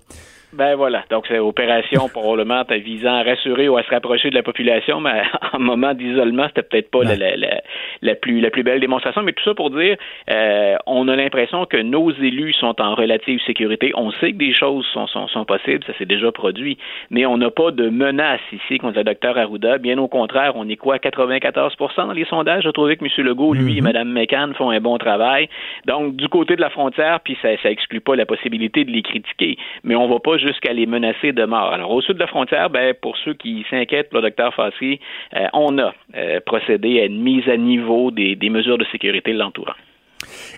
Ben voilà. Donc, c'est opération probablement visant à rassurer ou à se rapprocher de la population, mais (laughs) en moment d'isolement, c'était peut-être pas la, la, la, plus, la plus belle démonstration. Mais tout ça pour dire, euh, on a l'impression que nos élus sont en relative sécurité. On sait que des choses sont, sont, sont possibles, ça s'est déjà produit, mais on n'a pas de menace ici contre le docteur Arruda. Bien au contraire, on est quoi, 94% dans les sondages? J'ai trouvé que M. Legault, lui et mm-hmm. Mme McCann font un bon travail. Donc, du côté de la frontière, puis ça, ça exclut pas la possibilité de les critiquer, mais on va pas jusqu'à les menacer de mort. Alors, au sud de la frontière, ben, pour ceux qui s'inquiètent, le docteur Fassi, euh, on a euh, procédé à une mise à niveau des, mesures de sécurité l'entourant.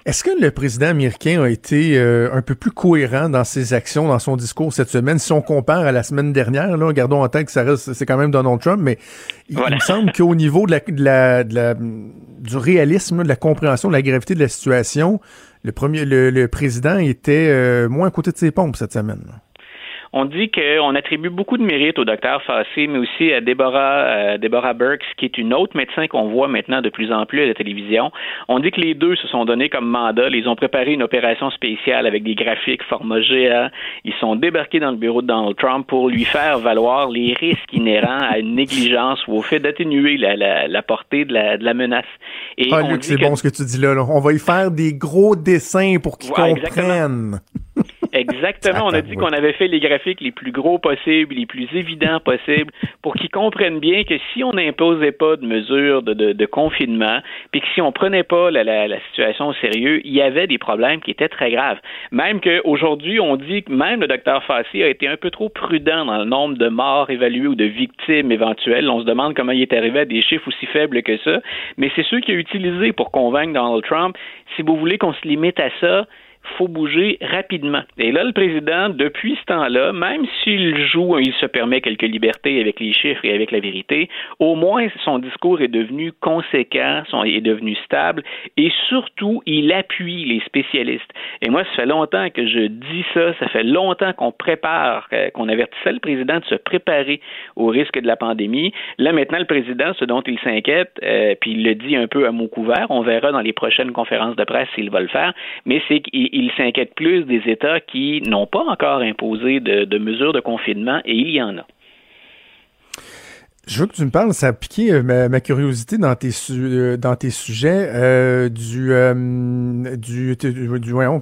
Est-ce que le président américain a été euh, un peu plus cohérent dans ses actions, dans son discours cette semaine, si on compare à la semaine dernière, là, gardons en tête que ça reste, c'est quand même Donald Trump, mais il, me semble qu'au niveau de la, du réalisme, de la compréhension de la gravité de la situation, le premier, le, président était moins à côté de ses pompes cette semaine. On dit qu'on attribue beaucoup de mérite au docteur Fassi, mais aussi à Deborah, euh, Deborah Burks, qui est une autre médecin qu'on voit maintenant de plus en plus à la télévision. On dit que les deux se sont donnés comme mandat. Ils ont préparé une opération spéciale avec des graphiques format GA. Ils sont débarqués dans le bureau de Donald Trump pour lui faire valoir les risques inhérents à une négligence ou au fait d'atténuer la, portée de la, menace. Et ah, Luc, c'est bon ce que tu dis là, On va y faire des gros dessins pour qu'ils comprennent. Exactement. (laughs) On a dit qu'on avait fait les graphiques les plus gros possibles, les plus évidents possibles, pour qu'ils comprennent bien que si on n'imposait pas de mesures de, de, confinement, puis que si on prenait pas la, la, la, situation au sérieux, il y avait des problèmes qui étaient très graves. Même qu'aujourd'hui, on dit que même le docteur Fassi a été un peu trop prudent dans le nombre de morts évalués ou de victimes éventuelles. On se demande comment il est arrivé à des chiffres aussi faibles que ça. Mais c'est ceux qu'il a utilisés pour convaincre Donald Trump. Si vous voulez qu'on se limite à ça, faut bouger rapidement. Et là, le président, depuis ce temps-là, même s'il joue, il se permet quelques libertés avec les chiffres et avec la vérité, au moins son discours est devenu conséquent, son, est devenu stable et surtout, il appuie les spécialistes. Et moi, ça fait longtemps que je dis ça, ça fait longtemps qu'on prépare, euh, qu'on avertissait le président de se préparer au risque de la pandémie. Là, maintenant, le président, ce dont il s'inquiète, euh, puis il le dit un peu à mot couvert, on verra dans les prochaines conférences de presse s'il va le faire, mais c'est qu'il il s'inquiète plus des États qui n'ont pas encore imposé de, mesures de confinement, et il y en a. Je veux que tu me parles, ça a piqué euh, ma, curiosité dans tes, euh, dans tes sujets euh, du, du,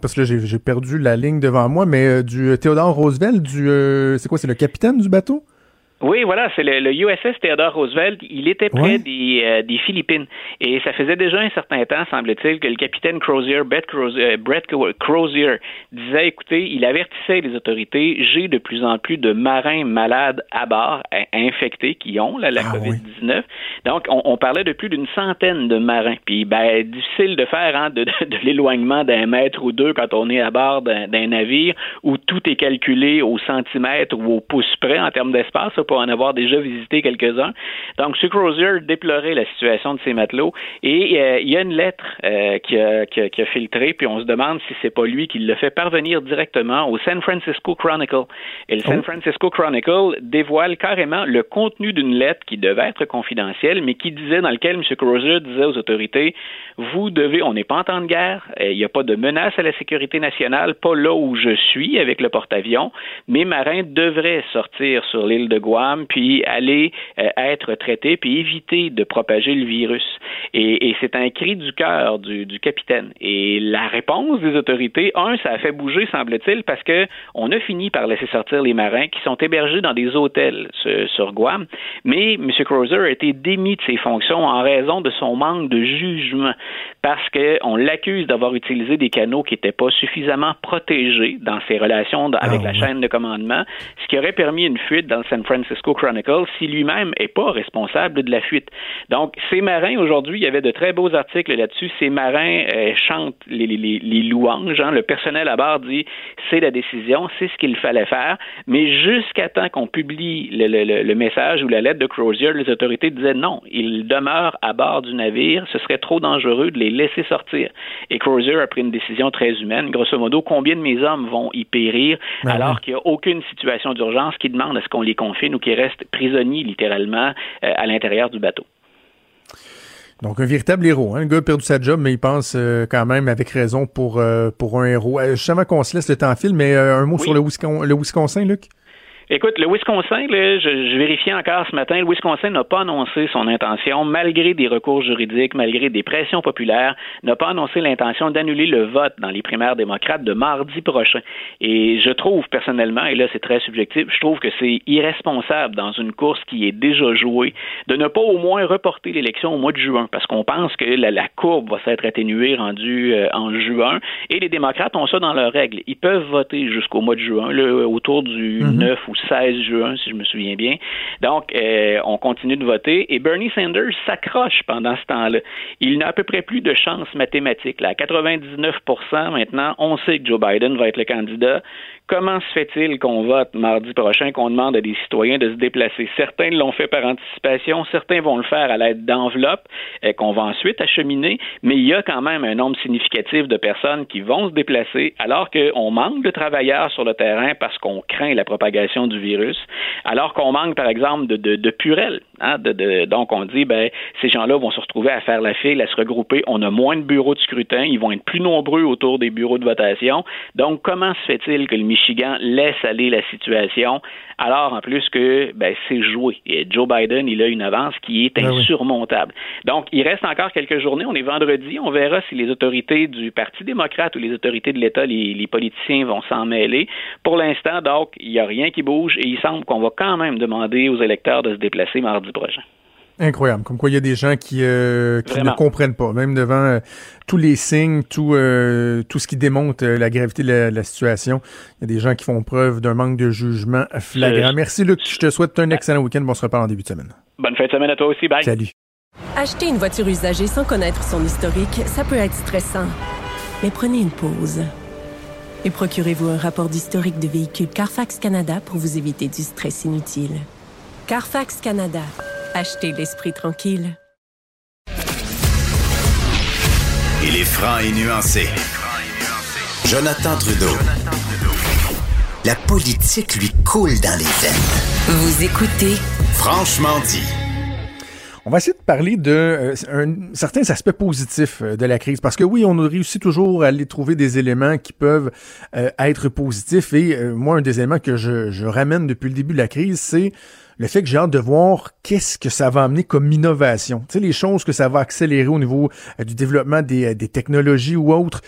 parce que j'ai perdu la ligne devant moi, mais du Théodore Roosevelt, du, c'est quoi, c'est le capitaine du bateau? Oui, voilà, c'est le, USS Theodore Roosevelt. Il était près des, euh, des, Philippines. Et ça faisait déjà un certain temps, semble-t-il, que le capitaine Crozier, Brett Crozier, euh, Crozier, disait, écoutez, il avertissait les autorités, j'ai de plus en plus de marins malades à bord, infectés, qui ont la ah COVID-19. Donc, on, parlait de plus d'une centaine de marins. Puis, ben, difficile de faire hein, de, de, l'éloignement d'un mètre ou deux quand on est à bord d'un navire où tout est calculé au centimètre ou au pouce près en termes d'espace pour en avoir déjà visité quelques-uns. Donc, M. Crozier déplorait la situation de ces matelots et euh, il y a une lettre euh, qui, a, qui, a, filtré, puis on se demande si c'est pas lui qui le fait parvenir directement au San Francisco Chronicle. Et le San oh. Francisco Chronicle dévoile carrément le contenu d'une lettre qui devait être confidentielle, mais qui disait, dans lequel M. Crozier disait aux autorités, vous devez, on n'est pas en temps de guerre, euh, il n'y a pas de menace à la sécurité nationale, pas là où je suis avec le porte-avions, mes marins devraient sortir sur l'île de Guam puis aller euh, être traité, puis éviter de propager le virus. Et, c'est un cri du cœur du, capitaine. Et la réponse des autorités, un, ça a fait bouger, semble-t-il, parce que on a fini par laisser sortir les marins qui sont hébergés dans des hôtels sur, Guam. Mais M. Crozer a été démis de ses fonctions en raison de son manque de jugement, parce qu'on l'accuse d'avoir utilisé des canaux qui n'étaient pas suffisamment protégés dans ses relations avec ah, la chaîne de commandement, ce qui aurait permis une fuite dans le San Francisco Francisco Chronicle si lui-même n'est pas responsable de la fuite. Donc, ces marins, aujourd'hui, il y avait de très beaux articles là-dessus. Ces marins euh, chantent les, louanges. Hein. Le personnel à bord dit c'est la décision, c'est ce qu'il fallait faire. Mais jusqu'à temps qu'on publie le, message ou la lettre de Crozier, les autorités disaient non, ils demeurent à bord du navire. Ce serait trop dangereux de les laisser sortir. Et Crozier a pris une décision très humaine. Grosso modo, combien de mes hommes vont y périr ben alors qu'il n'y a aucune situation d'urgence qui demande à ce qu'on les confine ou qu'ils restent prisonniers littéralement euh, à l'intérieur du bateau. Donc, un véritable héros. Hein? Un gars a perdu sa job, mais il pense euh, quand même avec raison pour, euh, pour un héros. justement qu'on se laisse le temps fil, mais un mot sur le, le Wisconsin, Luc? Écoute, le Wisconsin, là, je, je, vérifiais encore ce matin, le Wisconsin n'a pas annoncé son intention, malgré des recours juridiques, malgré des pressions populaires, n'a pas annoncé l'intention d'annuler le vote dans les primaires démocrates de mardi prochain. Et je trouve personnellement, et là c'est très subjectif, je trouve que c'est irresponsable dans une course qui est déjà jouée de ne pas au moins reporter l'élection au mois de juin, parce qu'on pense que la, la, courbe va s'être atténuée rendue euh, en juin, et les démocrates ont ça dans leurs règles. Ils peuvent voter jusqu'au mois de juin, là, autour du 9 mhm. ou 16 juin, si je me souviens bien. Donc, euh, on continue de voter et Bernie Sanders s'accroche pendant ce temps-là. Il n'a à peu près plus de chance mathématique. Là. À 99% maintenant, on sait que Joe Biden va être le candidat. Comment se fait-il qu'on vote mardi prochain, qu'on demande à des citoyens de se déplacer? Certains l'ont fait par anticipation, certains vont le faire à l'aide d'enveloppes euh, qu'on va ensuite acheminer, mais il y a quand même un nombre significatif de personnes qui vont se déplacer alors qu'on manque de travailleurs sur le terrain parce qu'on craint la propagation du virus, alors qu'on manque, par exemple, de, de, de purelles. Hein, de, donc, on dit, ben, ces gens-là vont se retrouver à faire la file, à se regrouper. On a moins de bureaux de scrutin. Ils vont être plus nombreux autour des bureaux de votation. Donc, comment se fait-il que le Michigan laisse aller la situation alors en plus que ben, c'est joué? Et Joe Biden, il a une avance qui est ben insurmontable. Donc, il reste encore quelques journées. On est vendredi. On verra si les autorités du Parti démocrate ou les autorités de l'État, les, les politiciens vont s'en mêler. Pour l'instant, donc, il n'y a rien qui bouge et il semble qu'on va quand même demander aux électeurs de se déplacer mardi prochain. Incroyable. Comme quoi, il y a des gens qui, euh, qui ne comprennent pas, même devant euh, tous les signes, tout, euh, tout ce qui démontre la gravité de la, situation. Il y a des gens qui font preuve d'un manque de jugement flagrant. Merci, Luc. Je te souhaite un excellent week-end. On se reparle en début de semaine. Bonne fin de semaine à toi aussi. Bye. Salut. Acheter une voiture usagée sans connaître son historique, ça peut être stressant. Mais prenez une pause. Et procurez-vous un rapport d'historique de véhicule Carfax Canada pour vous éviter du stress inutile. Carfax Canada. Achetez l'esprit tranquille. Il est franc et nuancé. Jonathan Trudeau. La politique lui coule dans les veines. Vous écoutez Franchement dit. On va essayer de parler de euh, un, certains aspects positifs euh, de la crise parce que oui, on a réussi toujours à aller trouver des éléments qui peuvent euh, être positifs et moi un des éléments que je, je ramène depuis le début de la crise, c'est le fait que j'ai hâte de voir qu'est-ce que ça va amener comme innovation. Tu sais, les choses que ça va accélérer au niveau euh, du développement euh, des, technologies ou autres.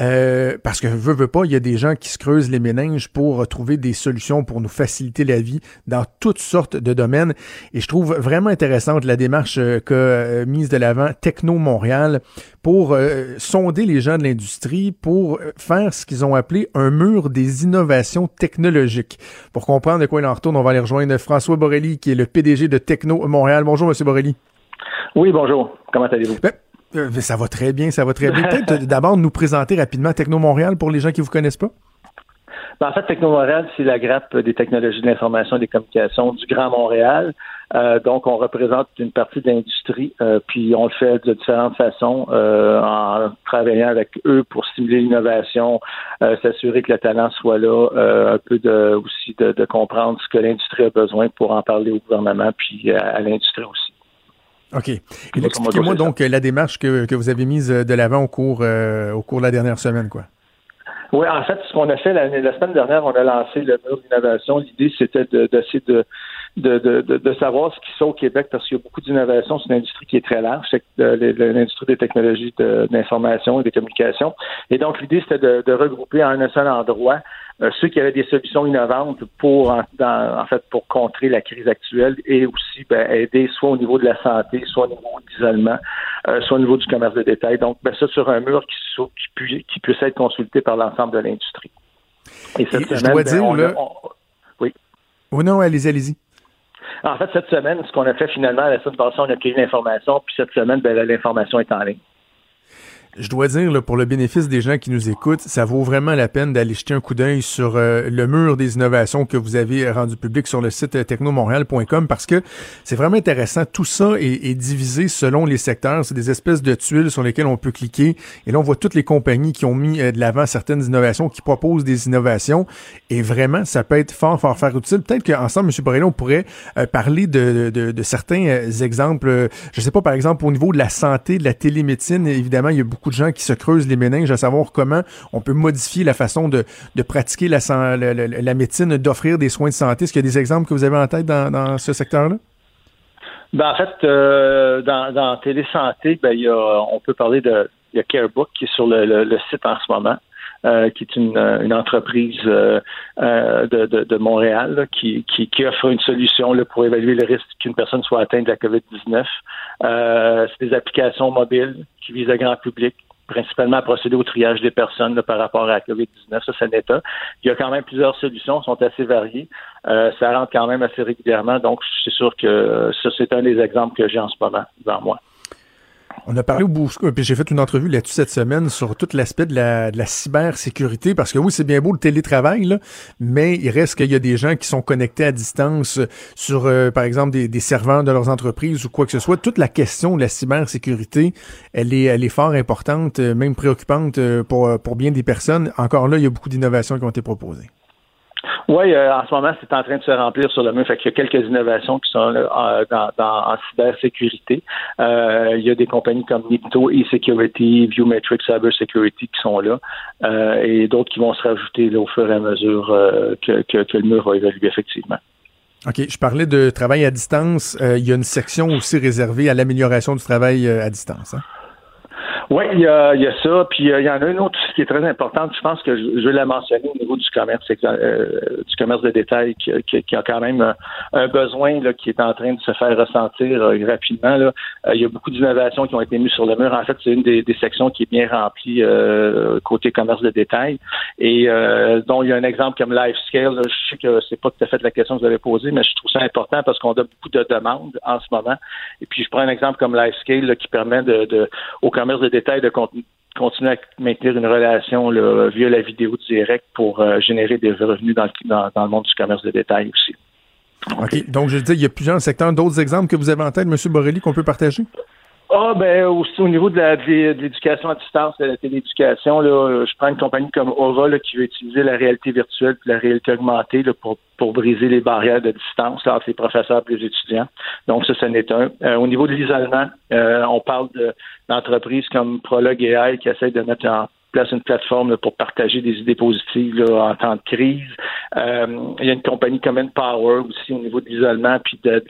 Euh, parce que veut, veut pas, il y a des gens qui se creusent les méninges pour trouver des solutions pour nous faciliter la vie dans toutes sortes de domaines. Et je trouve vraiment intéressante la démarche que mise de l'avant Techno Montréal pour sonder les gens de l'industrie, pour faire ce qu'ils ont appelé un mur des innovations technologiques. Pour comprendre de quoi il en retourne, on va aller rejoindre François Borelli, qui est le PDG de Techno Montréal. Bonjour, Monsieur Borelli. Oui, bonjour. Comment allez-vous? Ben, euh, ça va très bien, ça va très bien. Peut-être d'abord nous présenter rapidement Techno Montréal pour les gens qui ne vous connaissent pas. Ben, en fait, Techno Montréal, c'est la grappe des technologies de l'information et des communications du Grand Montréal. Euh, donc, on représente une partie de l'industrie, euh, puis on le fait de différentes façons en travaillant avec eux pour stimuler l'innovation, s'assurer que le talent soit là, un peu de, aussi de, comprendre ce que l'industrie a besoin pour en parler au gouvernement, puis à l'industrie aussi. OK. expliquez-moi donc la démarche que, que, vous avez mise de l'avant au cours, euh, au cours de la dernière semaine, quoi. Oui, en fait, ce qu'on a fait la, la, semaine dernière, on a lancé le mur d'innovation. L'idée, c'était d'essayer de, de, de, de, de, savoir ce qui sont au Québec parce qu'il y a beaucoup d'innovation. C'est une industrie qui est très large, c'est euh, l'industrie des technologies d'information et des communications. Et donc, l'idée, c'était de, regrouper en un seul endroit euh, ceux qui avaient des solutions innovantes pour en, en, fait pour contrer la crise actuelle et aussi ben, aider soit au niveau de la santé, soit au niveau de l'isolement, euh, soit au niveau du commerce de détail. Donc, ben, ça sur un mur qui, qui, qui puisse être consulté par l'ensemble de l'industrie. Et cette semaine, je dois ben, dire, là... oui. Oh non, allez-y, allez-y. En fait, cette semaine, ce qu'on a fait finalement, la semaine passée, on a pris l'information, puis cette semaine, ben, l'information est en ligne je dois dire, là, pour le bénéfice des gens qui nous écoutent, ça vaut vraiment la peine d'aller jeter un coup d'œil sur euh, le mur des innovations que vous avez rendu public sur le site euh, technomontréal.com parce que c'est vraiment intéressant. Tout ça est, divisé selon les secteurs. C'est des espèces de tuiles sur lesquelles on peut cliquer. Et là, on voit toutes les compagnies qui ont mis euh, de l'avant certaines innovations, qui proposent des innovations. Et vraiment, ça peut être fort, fort, fort utile. Peut-être qu'ensemble, M. Borrello, on pourrait parler de, de, de, certains exemples. Je sais pas, par exemple, au niveau de la santé, de la télémédecine, évidemment, il y a beaucoup de gens qui se creusent les méninges à savoir comment on peut modifier la façon de, pratiquer la, la, médecine, d'offrir des soins de santé. Est-ce qu'il y a des exemples que vous avez en tête dans, ce secteur-là? Ben, en fait, euh, dans, dans Télésanté, ben, y a, on peut parler de y a Carebook qui est sur le, site en ce moment. Euh, qui est une, entreprise euh, de, Montréal qui, qui, offre une solution là, pour évaluer le risque qu'une personne soit atteinte de la COVID-19. c'est des applications mobiles qui visent le grand public principalement à procéder au triage des personnes par rapport à la COVID-19. Ça, c'est un Il y a quand même plusieurs solutions, sont assez variées. Euh, ça rentre quand même assez régulièrement. Donc, c'est sûr que ça, c'est un des exemples que j'ai en ce moment devant moi. On a parlé au bout, puis j'ai fait une entrevue là-dessus cette semaine sur tout l'aspect de la, de la cybersécurité, parce que oui, c'est bien beau le télétravail, mais il reste qu'il y a des gens qui sont connectés à distance sur, euh, par exemple, des, des, serveurs de leurs entreprises ou quoi que ce soit. Toute la question de la cybersécurité, elle est, elle est fort importante, euh, même préoccupante euh, pour, pour bien des personnes. Encore là, il y a beaucoup d'innovations qui ont été proposées. Oui, euh, en ce moment, c'est en train de se remplir sur le mur. Fait qu'il y a quelques innovations qui sont là, dans, dans, en cybersécurité. Euh, il y a des compagnies comme Nipto e-Security, Viewmetric Cyber Security qui sont là, euh, et d'autres qui vont se rajouter au fur et à mesure que, que, le mur va évoluer effectivement. OK, je parlais de travail à distance. il y a une section aussi réservée à l'amélioration du travail à distance. Hein? Oui, il y a, y a ça. Puis euh, il y en a une autre qui est très importante. Je pense que je, je vais la mentionner au niveau du commerce, euh, du commerce de détail, qui, qui, a quand même un, besoin là, qui est en train de se faire ressentir euh, rapidement. Là. il y a beaucoup d'innovations qui ont été mises sur le mur. En fait, c'est une des, des, sections qui est bien remplie côté commerce de détail. Et dont il y a un exemple comme LifeScale. Je sais que c'est pas tout à fait la question que vous avez posée, mais je trouve ça important parce qu'on a beaucoup de demandes en ce moment. Et puis je prends un exemple comme LifeScale qui permet de, de, au commerce de détail de continuer à maintenir une relation via la vidéo directe pour euh, générer des revenus dans le, monde du commerce de détail aussi. OK. Donc, je dis, il y a plusieurs secteurs. D'autres exemples que vous avez en tête, M. Borelli, qu'on peut partager? Ah, ben, aussi au niveau de, l'éducation à distance, de la télééducation, là, je prends une compagnie comme OVA qui veut utiliser la réalité virtuelle et la réalité augmentée pour, pour briser les barrières de distance entre les professeurs et les étudiants. Donc, ça, ce n'est un. Euh, au niveau de l'isolement, euh, on parle d'entreprises comme Prolog AI qui essayent de mettre en place une plateforme pour partager des idées positives en temps de crise. Euh, il y a une compagnie comme Power aussi au niveau de l'isolement puis de,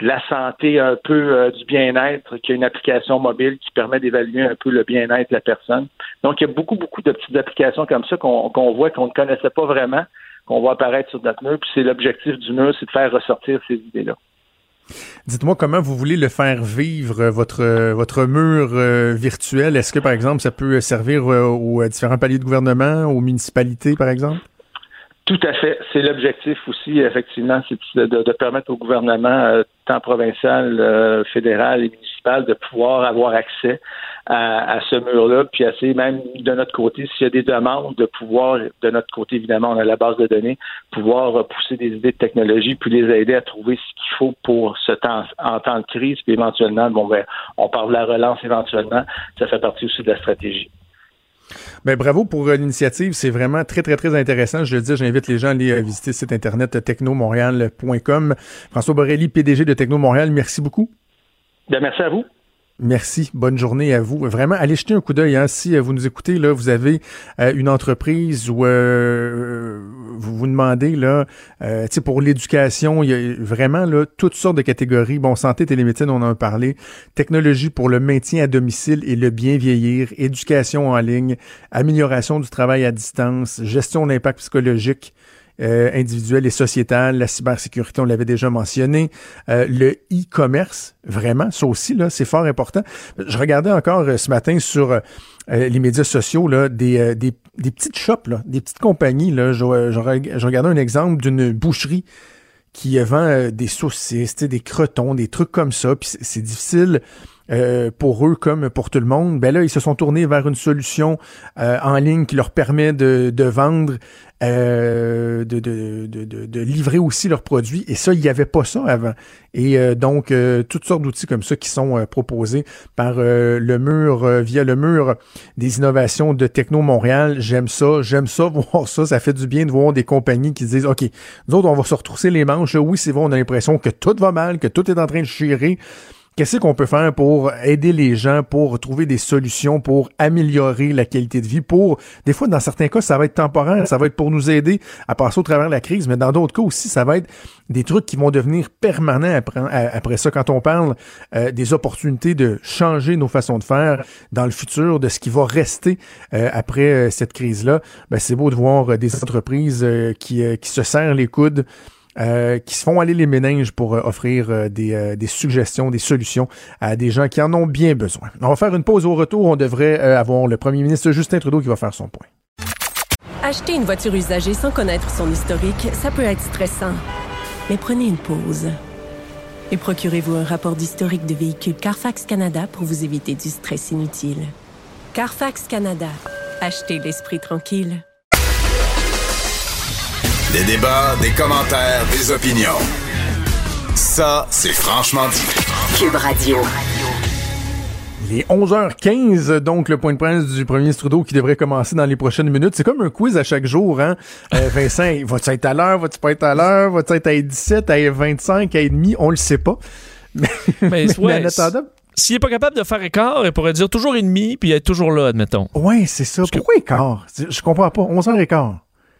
la, santé un peu euh, du bien-être, qui a une application mobile qui permet d'évaluer un peu le bien-être de la personne. Donc, il y a beaucoup, beaucoup de petites applications comme ça qu'on voit qu'on ne connaissait pas vraiment, qu'on voit apparaître sur notre mur. Puis c'est l'objectif du mur, c'est de faire ressortir ces idées-là. Dites-moi comment vous voulez le faire vivre, euh, votre, euh, votre mur euh, virtuel. Est-ce que, par exemple, ça peut servir aux différents paliers de gouvernement, aux municipalités, par exemple? Tout à fait. C'est l'objectif aussi, effectivement, c'est de, permettre au gouvernement, tant provincial, fédéral et municipal, de pouvoir avoir accès à, ce mur-là, puis assez même de notre côté, s'il y a des demandes, de pouvoir, de notre côté, évidemment, on a la base de données, pouvoir pousser des idées de technologie, puis les aider à trouver ce qu'il faut pour ce temps, en temps de crise, puis éventuellement, bon, ben, on parle de la relance éventuellement, ça fait partie aussi de la stratégie. Ben, bravo pour euh, l'initiative. C'est vraiment très, très, très intéressant. Je le dis, j'invite les gens à aller euh, visiter le site internet technomontréal.com. François Borelli, PDG de Techno Montréal, merci beaucoup. Bien, merci à vous. Merci. Bonne journée à vous. Vraiment, allez jeter un coup d'œil. Hein. Si euh, vous nous écoutez, là, vous avez euh, une entreprise où euh, vous vous demandez, là, pour l'éducation, il y a vraiment là, toutes sortes de catégories. Bon, santé, télémédecine, on en a parlé. Technologie pour le maintien à domicile et le bien vieillir. Éducation en ligne. Amélioration du travail à distance. Gestion d'impact psychologique. Euh, individuelle et sociétale, la cybersécurité, on l'avait déjà mentionné, euh, le e-commerce, vraiment, ça aussi, là, c'est fort important. Je regardais encore euh, ce matin sur les médias sociaux là, des, des, des petites shops, là, des petites compagnies. Là, je, je, regardais un exemple d'une boucherie qui vend des saucisses, des crotons, des trucs comme ça. Puis c'est difficile euh, pour eux comme pour tout le monde, ben là, ils se sont tournés vers une solution euh, en ligne qui leur permet de, de vendre, euh, de, de, de, livrer aussi leurs produits. Et ça, il n'y avait pas ça avant. Et donc, toutes sortes d'outils comme ça qui sont proposés par le mur, via le mur des innovations de Techno Montréal. J'aime ça, j'aime ça, (laughs) voir ça. Ça fait du bien de voir des compagnies qui disent, OK, nous autres, on va se retrousser les manches. Oui, c'est vrai, on a l'impression que tout va mal, que tout est en train de chirer. Qu'est-ce qu'on peut faire pour aider les gens, pour trouver des solutions, pour améliorer la qualité de vie, pour, des fois, dans certains cas, ça va être temporaire, ça va être pour nous aider à passer au travers de la crise, mais dans d'autres cas aussi, ça va être des trucs qui vont devenir permanents après, après ça. Quand on parle euh, des opportunités de changer nos façons de faire dans le futur, de ce qui va rester euh, après euh, cette crise-là, ben, c'est beau de voir des entreprises qui, qui se serrent les coudes, euh, qui se font aller les méninges pour euh, offrir euh, des, suggestions, des solutions à des gens qui en ont bien besoin. On va faire une pause au retour. On devrait avoir le premier ministre Justin Trudeau qui va faire son point. Acheter une voiture usagée sans connaître son historique, ça peut être stressant. Mais prenez une pause. Et procurez-vous un rapport d'historique de véhicule Carfax Canada pour vous éviter du stress inutile. Carfax Canada. Achetez l'esprit tranquille. Des débats, des commentaires, des opinions. Ça, c'est franchement dit. Cube Radio. Il est 11h15, donc le point de presse du premier ministre Trudeau qui devrait commencer dans les prochaines minutes. C'est comme un quiz à chaque jour, hein? Euh, (laughs) Vincent, va-tu être à l'heure? Va-tu pas être à l'heure? Va-tu être à 17, à 25, à demi? On le sait pas. (laughs) Mais, mais, mais S'il est pas capable de faire écart, il pourrait dire toujours et demi, puis être toujours là, admettons. Oui, c'est ça. Pourquoi écart? Je comprends pas. 11h15.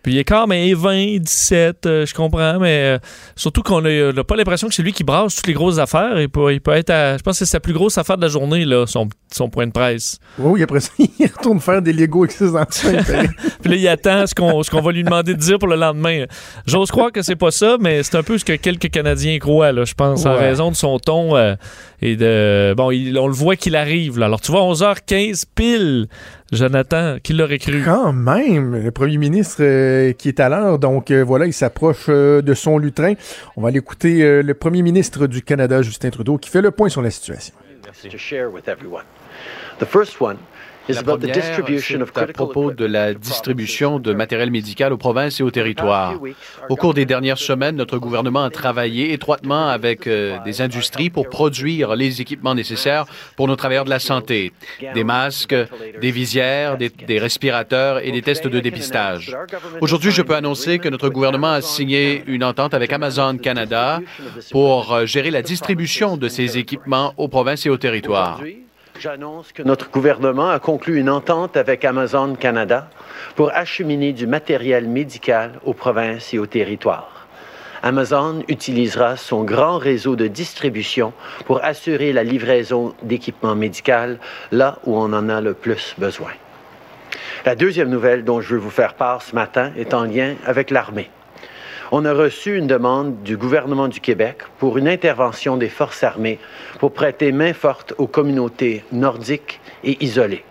Puis il est quand même 20, 17, je comprends, mais euh, surtout qu'on n'a pas l'impression que c'est lui qui brasse toutes les grosses affaires. Il peut, il peut être à, je pense que c'est sa plus grosse affaire de la journée, là, son, son point de presse. Oui, après ça, (laughs) il retourne faire des Lego avec ses (laughs) anciens. Puis là, il attend ce qu'on, va lui demander de dire pour le lendemain. J'ose croire que c'est pas ça, mais c'est un peu ce que quelques Canadiens croient, là, je pense, en raison de son ton. Et de. Bon, on le voit qu'il arrive, là. Alors, tu vois, 11h15 pile. Jonathan, qui l'aurait cru? Quand même, le premier ministre euh, qui est à l'heure, donc euh, voilà, il s'approche euh, de son lutrin. On va l'écouter le premier ministre du Canada, Justin Trudeau, qui fait le point sur la situation. La première, c'est à propos de la distribution de matériel médical aux provinces et aux territoires. Au cours des dernières semaines, notre gouvernement a travaillé étroitement avec euh, des industries pour produire les équipements nécessaires pour nos travailleurs de la santé. Des masques, des visières, des, des respirateurs et des tests de dépistage. Aujourd'hui, je peux annoncer que notre gouvernement a signé une entente avec Amazon Canada pour euh, gérer la distribution de ces équipements aux provinces et aux territoires. J'annonce que notre gouvernement a conclu une entente avec Amazon Canada pour acheminer du matériel médical aux provinces et aux territoires. Amazon utilisera son grand réseau de distribution pour assurer la livraison d'équipements médicaux là où on en a le plus besoin. La deuxième nouvelle dont je veux vous faire part ce matin est en lien avec l'armée on a reçu une demande du gouvernement du Québec pour une intervention des forces armées pour prêter main forte aux communautés nordiques et isolées.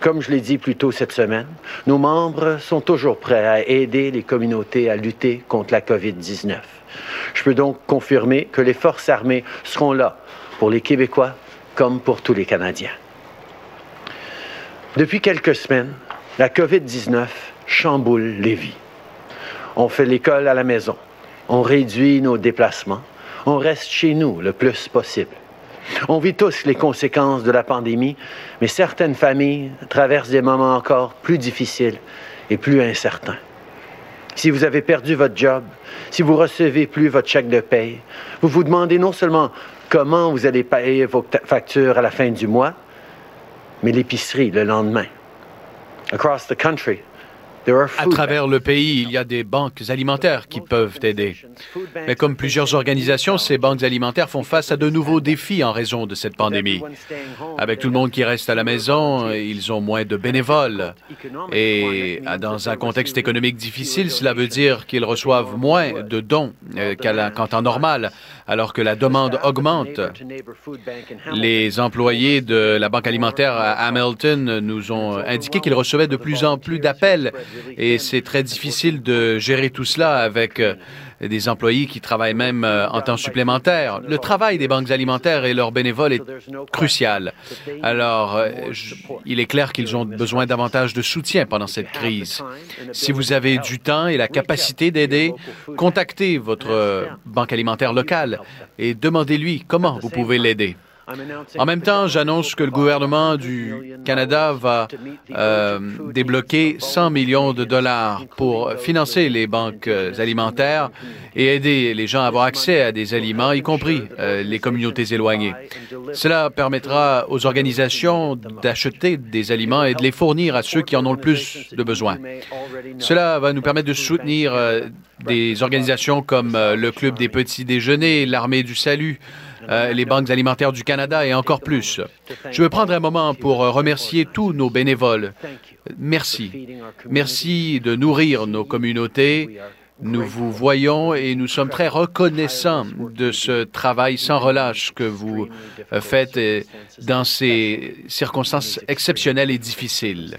Comme je l'ai dit plus tôt cette semaine, nos membres sont toujours prêts à aider les communautés à lutter contre la COVID-19. Je peux donc confirmer que les forces armées seront là pour les Québécois comme pour tous les Canadiens. Depuis quelques semaines, la COVID-19 chamboule les vies. On fait l'école à la maison. On réduit nos déplacements. On reste chez nous le plus possible. On vit tous les conséquences de la pandémie, mais certaines familles traversent des moments encore plus difficiles et plus incertains. Si vous avez perdu votre job, si vous recevez plus votre chèque de paye, vous vous demandez non seulement comment vous allez payer vos factures à la fin du mois, mais l'épicerie le lendemain. Across the country, à travers le pays, il y a des banques alimentaires qui peuvent aider. Mais comme plusieurs organisations, ces banques alimentaires font face à de nouveaux défis en raison de cette pandémie. Avec tout le monde qui reste à la maison, ils ont moins de bénévoles. Et dans un contexte économique difficile, cela veut dire qu'ils reçoivent moins de dons euh, qu'en temps normal, alors que la demande augmente. Les employés de la Banque alimentaire à Hamilton nous ont indiqué qu'ils recevaient de plus en plus d'appels et c'est très difficile de gérer tout cela avec euh, des employés qui travaillent même euh, en temps supplémentaire. Le travail des banques alimentaires et leurs bénévoles est crucial. Alors, euh, il est clair qu'ils ont besoin davantage de soutien pendant cette crise. Si vous avez du temps et la capacité d'aider, contactez votre banque alimentaire locale et demandez-lui comment vous pouvez l'aider. En même temps, j'annonce que le gouvernement du Canada va euh, débloquer 100 millions de dollars pour financer les banques euh, alimentaires et aider les gens à avoir accès à des aliments, y compris euh, les communautés éloignées. Cela permettra aux organisations d'acheter des aliments et de les fournir à ceux qui en ont le plus de besoin. Cela va nous permettre de soutenir des organisations comme le Club des petits déjeuners, l'Armée du Salut, euh, les banques alimentaires du Canada et encore plus. Je veux prendre un moment pour remercier tous nos bénévoles. Merci. Merci de nourrir nos communautés. Nous vous voyons et nous sommes très reconnaissants de ce travail sans relâche que vous faites dans ces circonstances exceptionnelles et difficiles.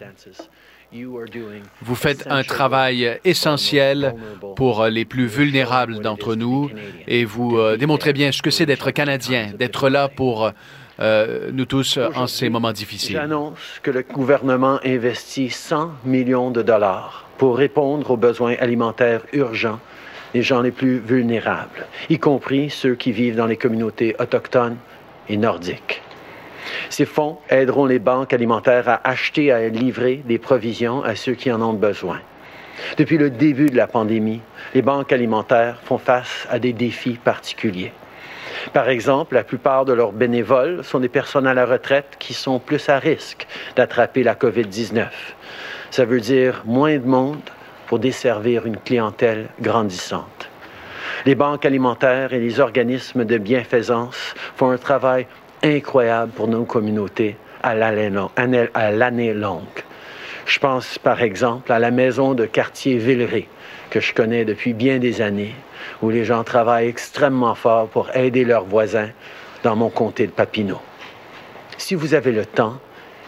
Vous faites un travail essentiel pour les plus vulnérables d'entre nous et vous euh, démontrez bien ce que c'est d'être Canadien, d'être là pour euh, nous tous en ces moments difficiles. J'annonce que le gouvernement investit 100 millions de dollars pour répondre aux besoins alimentaires urgents des gens les plus vulnérables, y compris ceux qui vivent dans les communautés autochtones et nordiques. Ces fonds aideront les banques alimentaires à acheter et à livrer des provisions à ceux qui en ont besoin. Depuis le début de la pandémie, les banques alimentaires font face à des défis particuliers. Par exemple, la plupart de leurs bénévoles sont des personnes à la retraite qui sont plus à risque d'attraper la COVID-19. Ça veut dire moins de monde pour desservir une clientèle grandissante. Les banques alimentaires et les organismes de bienfaisance font un travail incroyable pour nos communautés à l'année longue. Je pense par exemple à la maison de quartier Villeray, que je connais depuis bien des années, où les gens travaillent extrêmement fort pour aider leurs voisins dans mon comté de Papineau. Si vous avez le temps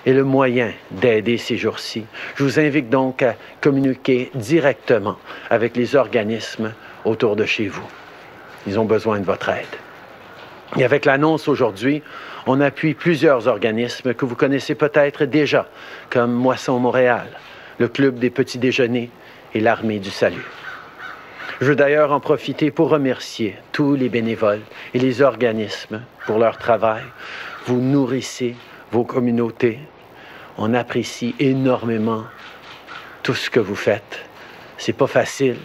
et le moyen d'aider ces jours-ci, je vous invite donc à communiquer directement avec les organismes autour de chez vous. Ils ont besoin de votre aide. Et avec l'annonce aujourd'hui, on appuie plusieurs organismes que vous connaissez peut-être déjà, comme Moisson Montréal, le Club des petits déjeuners et l'Armée du Salut. Je veux d'ailleurs en profiter pour remercier tous les bénévoles et les organismes pour leur travail. Vous nourrissez vos communautés. On apprécie énormément tout ce que vous faites. C'est pas facile.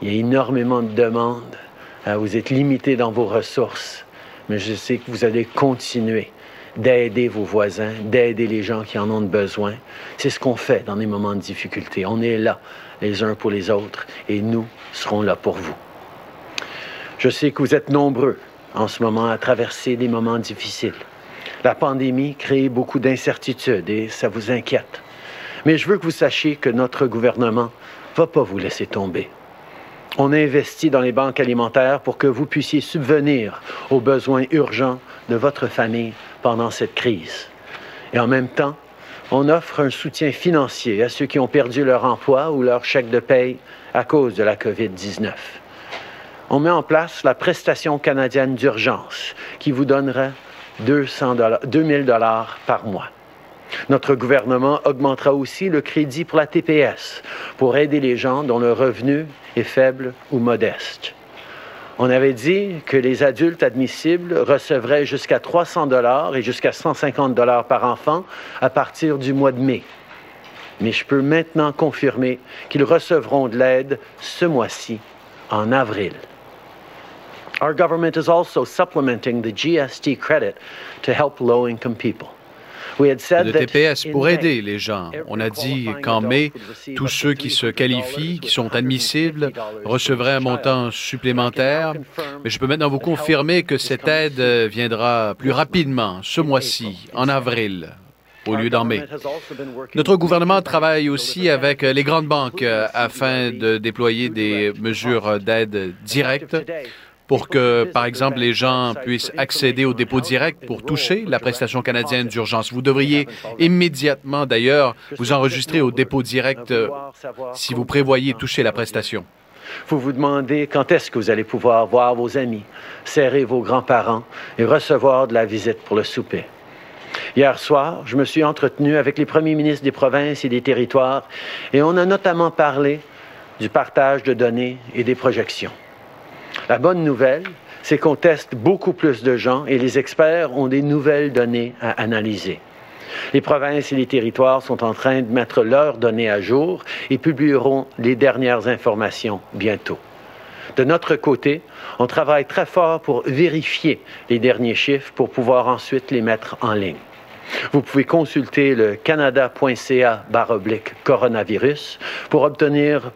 Il y a énormément de demandes. Vous êtes limité dans vos ressources mais je sais que vous allez continuer d'aider vos voisins, d'aider les gens qui en ont besoin. C'est ce qu'on fait dans des moments de difficulté. On est là les uns pour les autres et nous serons là pour vous. Je sais que vous êtes nombreux en ce moment à traverser des moments difficiles. La pandémie crée beaucoup d'incertitudes et ça vous inquiète. Mais je veux que vous sachiez que notre gouvernement ne va pas vous laisser tomber. On investit dans les banques alimentaires pour que vous puissiez subvenir aux besoins urgents de votre famille pendant cette crise. Et en même temps, on offre un soutien financier à ceux qui ont perdu leur emploi ou leur chèque de paye à cause de la COVID-19. On met en place la prestation canadienne d'urgence qui vous donnera 200 2000 dollars par mois. Notre gouvernement augmentera aussi le crédit pour la TPS pour aider les gens dont le revenu est faible ou modeste. On avait dit que les adultes admissibles recevraient jusqu'à 300 dollars et jusqu'à 150 dollars par enfant à partir du mois de mai. Mais je peux maintenant confirmer qu'ils recevront de l'aide ce mois-ci, en avril. Our government is also supplementing the GST credit to help low-income people le TPS pour aider les gens. On a dit qu'en mai, tous ceux qui se qualifient, qui sont admissibles, recevraient un montant supplémentaire. Mais je peux maintenant vous confirmer que cette aide viendra plus rapidement ce mois-ci, en avril au lieu d'en mai. Notre gouvernement travaille aussi avec les grandes banques afin de déployer des mesures d'aide directe pour que, par exemple, les gens puissent accéder au dépôt direct pour toucher la prestation canadienne d'urgence. Vous devriez immédiatement, d'ailleurs, vous enregistrer au dépôt direct si vous prévoyez toucher la prestation. Vous vous demandez quand est-ce que vous allez pouvoir voir vos amis, serrer vos grands-parents et recevoir de la visite pour le souper. Hier soir, je me suis entretenu avec les premiers ministres des provinces et des territoires et on a notamment parlé du partage de données et des projections. La bonne nouvelle, c'est qu'on teste beaucoup plus de gens et les experts ont des nouvelles données à analyser. Les provinces et les territoires sont en train de mettre leurs données à jour et publieront les dernières informations bientôt. De notre côté, on travaille très fort pour vérifier les derniers chiffres pour pouvoir ensuite les mettre en ligne. Vous pouvez consulter le canada.ca coronavirus pour obtenir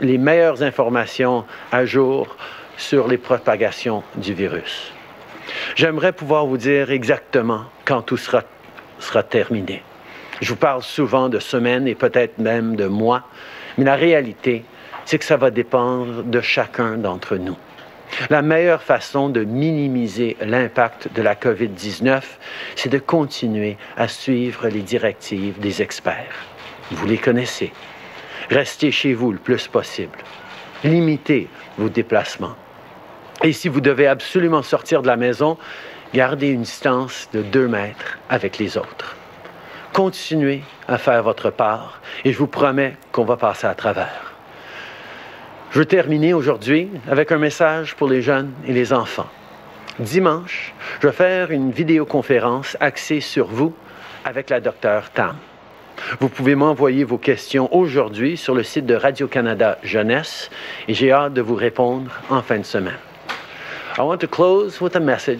les meilleures informations à jour sur les propagations du virus. J'aimerais pouvoir vous dire exactement quand tout sera terminé. Je vous parle souvent de semaines et peut-être même de mois, mais la réalité, c'est que ça va dépendre de chacun d'entre nous. La meilleure façon de minimiser l'impact de la COVID-19, c'est de continuer à suivre les directives des experts. Vous les connaissez. Restez chez vous le plus possible. Limitez vos déplacements. Et si vous devez absolument sortir de la maison, gardez une distance de deux mètres avec les autres. Continuez à faire votre part et je vous promets qu'on va passer à travers. Je veux terminer aujourd'hui avec un message pour les jeunes et les enfants. Dimanche, je vais faire une vidéoconférence axée sur vous avec la docteure Tam. Vous pouvez m'envoyer vos questions aujourd'hui sur le site de Radio-Canada Jeunesse et j'ai hâte de vous répondre en fin de semaine.